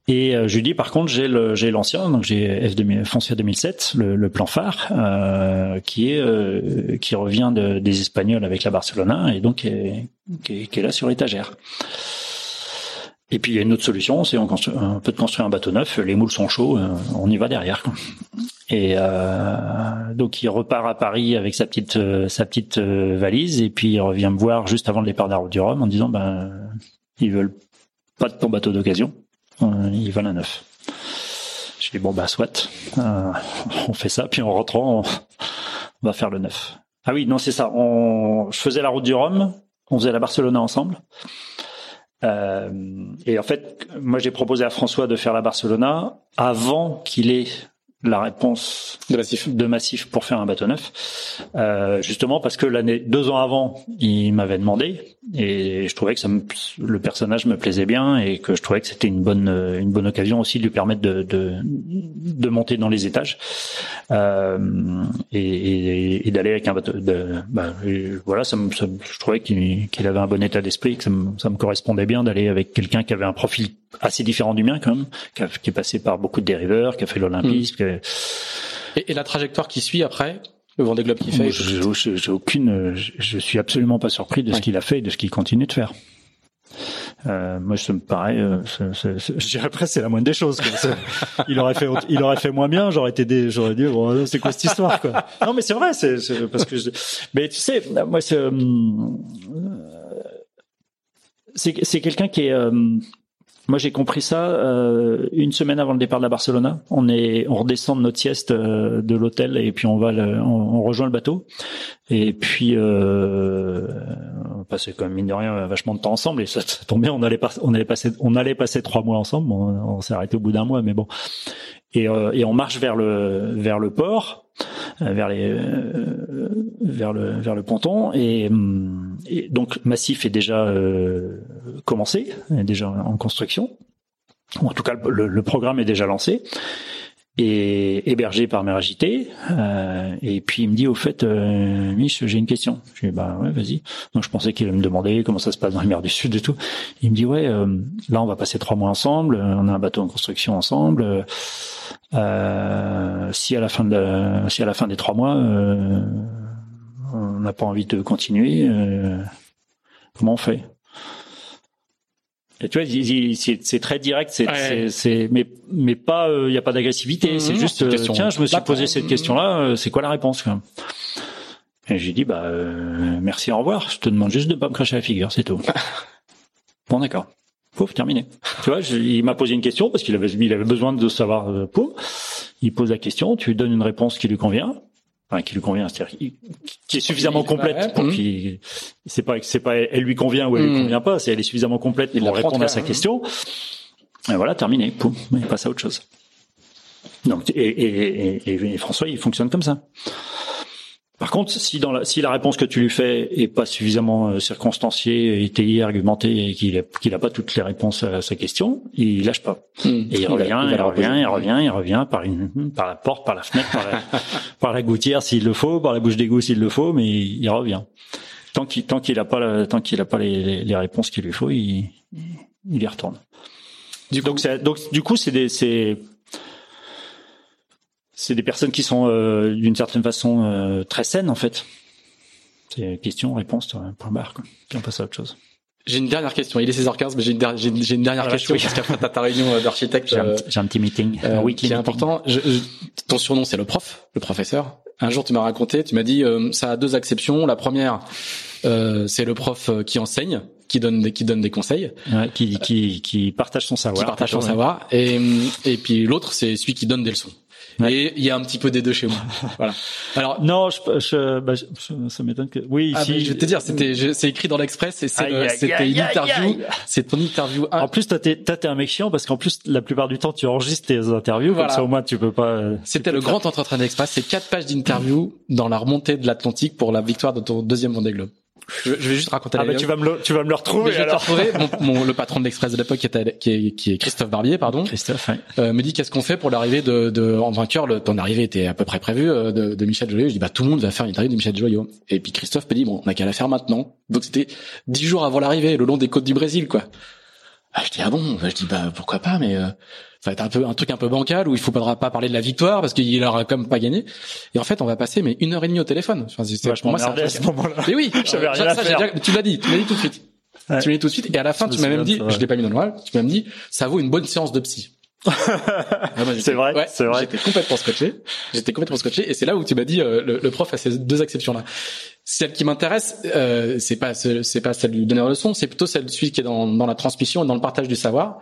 et euh, je lui dis par contre j'ai le j'ai l'ancien donc j'ai F2000 Foncia 2007 le, le plan phare euh, qui est euh, qui revient de, des Espagnols avec la Barcelona et donc qui est, qui est, qui est là sur l'étagère et puis il y a une autre solution, c'est on, on, peut construire un bateau neuf, les moules sont chauds, euh, on y va derrière. Et euh, donc il repart à Paris avec sa petite euh, sa petite euh, valise et puis il revient me voir juste avant le départ de la route du Rhum en disant ben ils veulent pas de ton bateau d'occasion, ils veulent un neuf. Je dis bon bah soit, on fait ça puis en rentrant on, va faire le neuf. Ah oui non c'est ça. On, je faisais la route du Rhum, on faisait la Barcelona ensemble. Et en fait, moi j'ai proposé à François de faire la Barcelona avant qu'il ait la réponse de massif, de massif pour faire un bateau neuf, euh, justement parce que l'année deux ans avant, il m'avait demandé et je trouvais que ça me, le personnage me plaisait bien et que je trouvais que c'était une bonne une bonne occasion aussi de lui permettre de de, de monter dans les étages euh, et, et, d'aller avec un bateau. De, bah, voilà, ça me, je trouvais qu'il qu'il avait un bon état d'esprit, que ça me, ça me correspondait bien d'aller avec quelqu'un qui avait un profil assez différent du mien quand même, qui, qui est passé par beaucoup de dériveurs, qui a fait l'Olympisme. Mmh. Et, et, la trajectoire qui suit après? Le Vendée Globe qui fait. J'ai aucune, je suis absolument pas surpris de ce qu'il a fait et de ce qu'il continue de faire. Euh, moi, ça me paraît. Euh, je dirais après, c'est la moindre des choses. Quoi. il aurait fait, il aurait fait moins bien. J'aurais été, j'aurais dit, bon, c'est quoi cette histoire quoi? Non, mais c'est vrai, c'est parce que. Je, mais tu sais, moi, c'est euh, c'est quelqu'un qui est. Moi, j'ai compris ça euh, une semaine avant le départ de la Barcelona. On est, on redescend de notre sieste euh, de l'hôtel et puis on va, on, rejoint le bateau. Et puis, euh, on passait quand même mine de rien vachement de temps ensemble. Et ça, ça tombe bien, on allait, pas, on allait passer, on allait passer trois mois ensemble. on s'est arrêté au bout d'un mois, mais bon. Et, euh, et on marche vers le vers le port vers les euh, vers le ponton et, hum, et donc Massif est déjà euh, commencé, est déjà en construction. En tout cas, le, programme est déjà lancé et hébergé par Mère Agité. Euh, et puis il me dit au fait, euh, Mich, j'ai une question. Je dis bah ouais, vas-y. Donc je pensais qu'il allait me demander comment ça se passe dans les mers du Sud et tout. Il me dit ouais, là on va passer trois mois ensemble, on a un bateau en construction ensemble. Euh, si à la fin de si à la fin des trois mois euh, on n'a pas envie de continuer, euh, comment on fait? Et tu vois, c'est très direct, c'est, mais, mais pas, il n'y a pas d'agressivité. Mmh, c'est juste, tiens, je me suis posé cette question-là. c'est quoi la réponse Et j'ai dit, bah, merci, au revoir. Je te demande juste de pas me cracher la figure, c'est tout. bon, d'accord. Pouf, terminé. Tu vois, il m'a posé une question parce qu'il avait, il avait besoin de savoir. Euh, pouf, il pose la question, tu lui donnes une réponse qui lui convient, enfin qui lui convient, c'est-à-dire qui est suffisamment complète pour qu'il, c'est pas, c'est pas, elle lui convient ou elle lui mmh. convient pas, c'est elle est suffisamment complète pour répondre à sa question. Et voilà, terminé. Pouf, il passe à autre chose. Donc, et, et, et, et François, il fonctionne comme ça. Par contre, si dans la, si la réponse que tu lui fais est pas suffisamment euh, circonstanciée, étayée, argumentée, et qu'il qu'il a pas toutes les réponses à sa question, il lâche pas. Hmm. Et il revient, il, revient, il revient, il revient par une, par la porte, par la fenêtre, par la, par la gouttière s'il le faut, par la bouche d'égout s'il le faut, mais il, revient. Tant qu'il, tant qu'il a pas, tant qu'il a pas les, les, réponses qu'il lui faut, il, il y retourne. Du coup, donc, donc, du coup, c'est des, c'est c'est des personnes qui sont euh, d'une certaine façon euh, très saines en fait. C'est question, réponse, point barre. Quoi. Puis on passe à autre chose. J'ai une dernière question. Il est 16h15, mais j'ai une, dernière question parce qu'après ta réunion euh, d'architecte, j'ai, un, petit meeting, euh, oui, qui est important. Je, ton surnom c'est le prof, le professeur. Un jour, tu m'as raconté, tu m'as dit, ça a deux acceptions. La première, c'est le prof qui enseigne, qui donne des, qui donne des conseils, ouais, qui, qui, qui partage son savoir, qui partage son savoir, et et puis l'autre, c'est celui qui donne des leçons. Et il y a un petit peu des deux chez moi. voilà. Alors non, je, je, bah, ça m'étonne que oui. Ah, je vais te dire, c'était c'est écrit dans l'Express et c'était une interview. C'est ton interview. En plus, toi t'es t'es un mec chiant parce qu'en plus la plupart du temps tu enregistres tes interviews voilà. comme ça au moins tu peux pas. Euh, c'était le grand entretien d'Express. C'est quatre pages d'interview dans la remontée de l'Atlantique pour la victoire de ton deuxième Vendée Globe. Je, vais juste raconter. Ah bah tu vas me le, tu vas me le retrouver. je vais te retrouver. Mon, le patron de l'Express de l'époque qui, est, qui, est, qui est Christophe Barbier, pardon. Christophe. Euh, me dit qu'est-ce qu'on fait pour l'arrivée de, de en vainqueur. Le, ton arrivée était à peu près prévue euh, de, de Michel Joyot. Je dis bah tout le monde va faire une interview de Michel Joyot. Et puis Christophe me dit bon on a qu'à la faire maintenant. Donc c'était dix jours avant l'arrivée, le long des côtes du Brésil quoi. Ah, je dis ah bon? Je dis bah pourquoi pas mais euh, ça va être un peu un truc un peu bancal où il faudra pas parler de la victoire parce qu'il aura comme pas gagné. Et en fait, on va passer mais une heure et demie au téléphone. Enfin, c'est pour moi à ce moment-là. Mais oui, rien ça, tu l'as dit, tu l'as dit tout de suite. Tu l'as dit tout de suite. Et à la fin, tu m'as même dit, je l'ai pas mis dans le noir, tu m'as même dit, ça vaut une bonne séance de psy. C'est vrai, c'est vrai. J'étais complètement scotché. J'étais complètement scotché, et c'est là où tu m'as dit euh, le, prof a ces deux exceptions là. Celle qui m'intéresse, euh, c'est pas c'est pas celle du donneur de leçon, c'est plutôt celle de celui qui est dans, dans la transmission et dans le partage du savoir.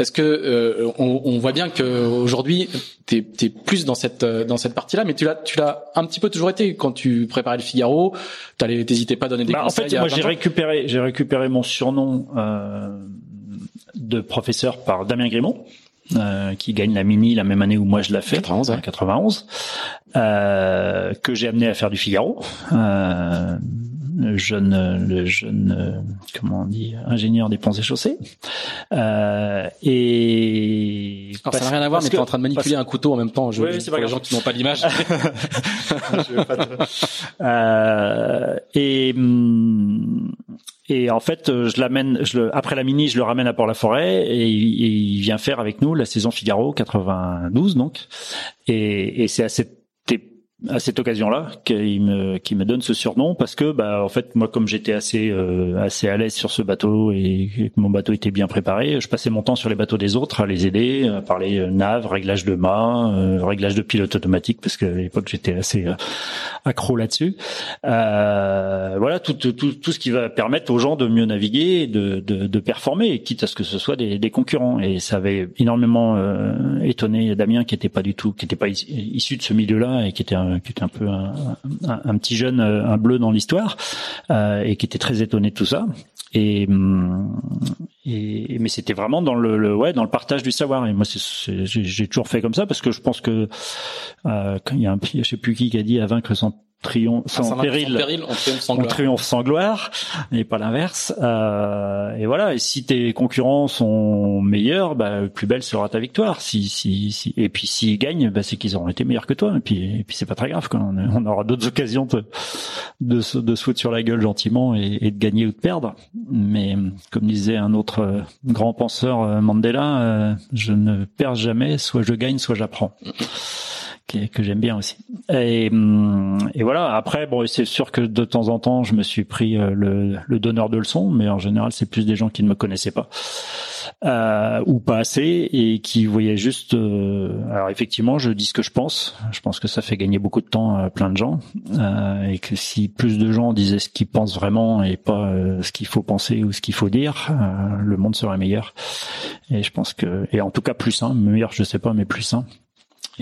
Est-ce que euh, on, on, voit bien que aujourd'hui t'es es plus dans cette dans cette partie-là, mais tu l'as tu l'as un petit peu toujours été quand tu préparais le Figaro, t'hésitais pas à donner des bah, conseils. En fait, moi j'ai récupéré j'ai récupéré mon surnom euh, de professeur par Damien Grimont. Euh, qui gagne la mini la même année où moi je l'ai fait, 91, 91 euh, que j'ai amené à faire du Figaro. Euh, le jeune, le jeune, comment on dit, ingénieur des ponts et chaussées. Euh, et Alors, ça n'a rien à voir, mais tu es en train de manipuler un couteau en même temps. Je, oui, c'est pour les gens qui n'ont pas l'image. euh, et hum, et en fait, je l'amène, je le, après la mini, je le ramène à Port-la-Forêt et, il vient faire avec nous la saison Figaro 92 donc. Et, et c'est à cette à cette occasion-là qu'il me qui me donne ce surnom parce que bah en fait moi comme j'étais assez euh, assez à l'aise sur ce bateau et que mon bateau était bien préparé, je passais mon temps sur les bateaux des autres à les aider, à parler euh, nav, réglage de mât, euh, réglage de pilote automatique parce qu'à l'époque j'étais assez accro là-dessus. voilà tout, tout tout ce qui va permettre aux gens de mieux naviguer, de de, de performer, quitte à ce que ce soit des, des concurrents. Et ça avait énormément étonné Damien qui était pas du tout, qui était pas issu de ce milieu-là et qui était un qui était un peu un, petit jeune, euh, un bleu dans l'histoire, euh, et qui était très étonné de tout ça. Et, hum, et mais c'était vraiment dans le, le, ouais dans le partage du savoir. Et moi, j'ai toujours fait comme ça parce que je pense que euh, quand il y a un, je sais plus qui qui a dit à vaincre sans triomphe sans, péril, péril, on triomphe sans gloire, triomphe sans gloire et pas l'inverse. Euh, et voilà. Et si tes concurrents sont meilleurs, bah, plus belle sera ta victoire. Si, si, si. Et puis s'ils gagnent, bah, c'est qu'ils auront été meilleurs que toi. Et puis, et puis c'est pas très grave. Quand on, aura d'autres occasions de, de, se, de se foutre sur la gueule gentiment et, et, de gagner ou de perdre. Mais comme disait un autre euh, grand penseur euh, Mandela, euh, je ne perds jamais. Soit je gagne, soit j'apprends que j'aime bien aussi. Et, hum, et, voilà. Après, bon, c'est sûr que de temps en temps, je me suis pris euh, le, donneur de leçons, mais en général, c'est plus des gens qui ne me connaissaient pas euh, ou pas assez et qui voyaient juste. Euh, alors effectivement, je dis ce que je pense. Je pense que ça fait gagner beaucoup de temps à plein de gens et que si plus de gens disaient ce qu'ils pensent vraiment et pas ce qu'il faut penser ou ce qu'il faut dire, le monde serait meilleur. Et je pense que et en tout cas plus sain, meilleur, je sais pas, mais plus sain.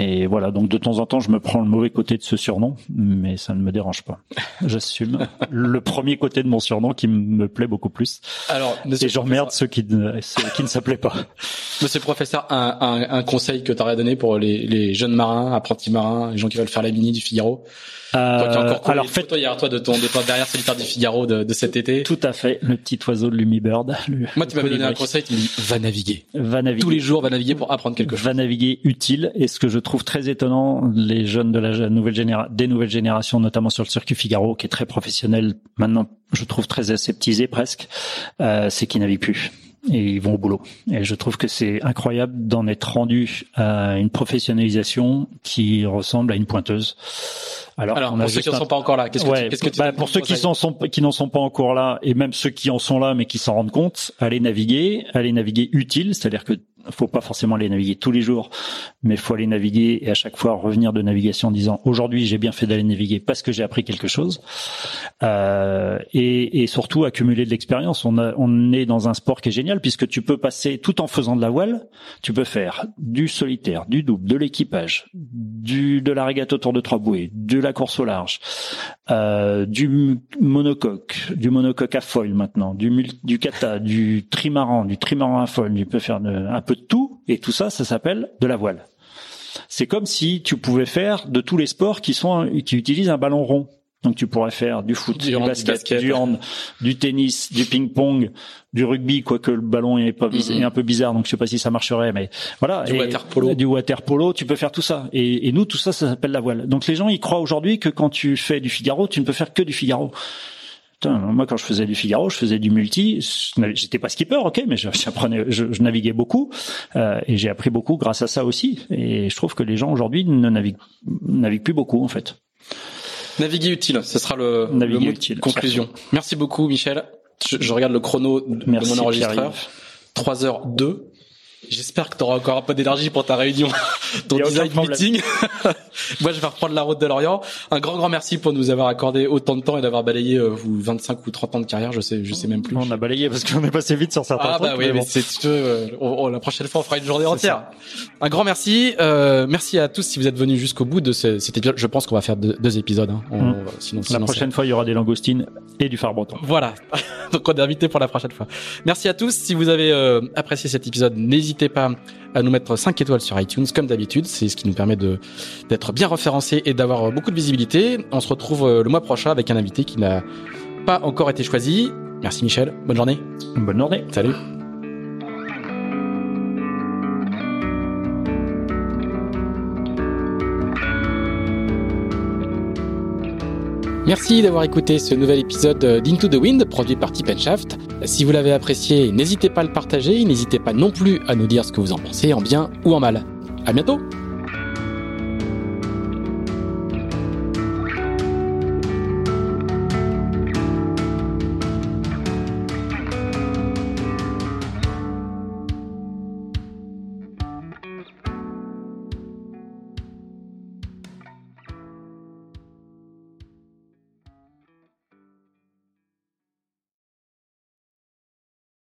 Et voilà, donc de temps en temps, je me prends le mauvais côté de ce surnom, mais ça ne me dérange pas. J'assume le premier côté de mon surnom qui me plaît beaucoup plus. Alors, et j'emmerde ceux qui ne, ceux qui ne s'appelaient pas. Monsieur le professeur, un, un, un conseil que tu aurais donné pour les, les, jeunes marins, apprentis marins, les gens qui veulent faire la mini du Figaro? Toi qui encore alors fait hier toi de ton départ derrière solitaire du Figaro de, de, cet été. Tout à fait, le petit oiseau de Lumibird. Moi tu m'avais donné un conseil, tu me dis va naviguer. Va naviguer. Tous les jours va naviguer pour apprendre quelque chose. Va naviguer utile et ce que je trouve très étonnant, les jeunes de la nouvelle génération, des nouvelles générations, notamment sur le circuit Figaro, qui est très professionnel maintenant, je trouve très aseptisé presque, euh, c'est qu'ils naviguent plus et ils vont au boulot. Et je trouve que c'est incroyable d'en être rendu à une professionnalisation qui ressemble à une pointeuse. Alors, Alors pour ceux qui n'en sont pas encore là, qu'est-ce que, qu'est-ce que tu bah, pour ceux qui sont, qui n'en sont pas encore là, et même ceux qui en sont là mais qui s'en rendent compte, allez naviguer, allez naviguer utile, c'est-à-dire que faut pas forcément aller naviguer tous les jours, mais faut aller naviguer et à chaque fois revenir de navigation en disant aujourd'hui j'ai bien fait d'aller naviguer parce que j'ai appris quelque chose euh, et, surtout accumuler de l'expérience. On, on est dans un sport qui est génial puisque tu peux passer tout en faisant de la voile, tu peux faire du solitaire, du double, de l'équipage, du de la régate autour de trois bouées, de la course au large, euh, du monocoque, du monocoque à foil maintenant, du du kata, du trimaran, du trimaran à foil. Tu peux faire de, un peu tout, et tout ça, ça s'appelle de la voile. C'est comme si tu pouvais faire de tous les sports qui sont qui utilisent un ballon rond. Donc tu pourrais faire du foot, du, basket, du hand, du tennis, du ping-pong, du rugby, quoique le ballon est pas mm-hmm. est un peu bizarre, donc je sais pas si ça marcherait, mais voilà. Du water polo. Du water polo, tu peux faire tout ça. Et, et nous, tout ça, ça s'appelle la voile. Donc les gens, ils croient aujourd'hui que quand tu fais du Figaro, tu ne peux faire que du Figaro moi, quand je faisais du Figaro, je faisais du multi. J'étais pas skipper, ok, mais j'apprenais, je, je, naviguais beaucoup euh, et j'ai appris beaucoup grâce à ça aussi. Et je trouve que les gens aujourd'hui ne naviguent, naviguent plus beaucoup en fait. Naviguer utile, ce sera le, le utile, conclusion. Merci beaucoup, Michel. Je, regarde le chrono de mon enregistreur. 3h02. J'espère que tu auras encore un peu d'énergie pour ta réunion, ton design meeting. Moi, je vais reprendre la route de l'Orient. Un grand, grand merci pour nous avoir accordé autant de temps et d'avoir balayé euh, vous 25 ou 30 ans de carrière. Je sais, je sais même plus. On a balayé parce qu'on est passé vite sur certains ah, trucs. Ah bah oui, mais c'est euh, la prochaine fois, on fera une journée entière. Un grand merci. Euh, merci à tous si vous êtes venus jusqu'au bout de ce, cet épisode. Je pense qu'on va faire deux, épisodes. Hein. Hum. sinon, la prochaine fois, il y aura des langoustines et du phare breton. Voilà. Donc on est invité pour la prochaine fois. Merci à tous. Si vous avez euh, apprécié cet épisode, n'hésitez pas à nous mettre 5 étoiles sur iTunes comme d'habitude. C'est ce qui nous permet de d'être bien référencé et d'avoir beaucoup de visibilité. On se retrouve euh, le mois prochain avec un invité qui n'a pas encore été choisi. Merci Michel. Bonne journée. Bonne journée. Salut. Merci d'avoir écouté ce nouvel épisode d'Into the Wind produit par Tip Shaft. Si vous l'avez apprécié, n'hésitez pas à le partager, n'hésitez pas non plus à nous dire ce que vous en pensez en bien ou en mal. À bientôt!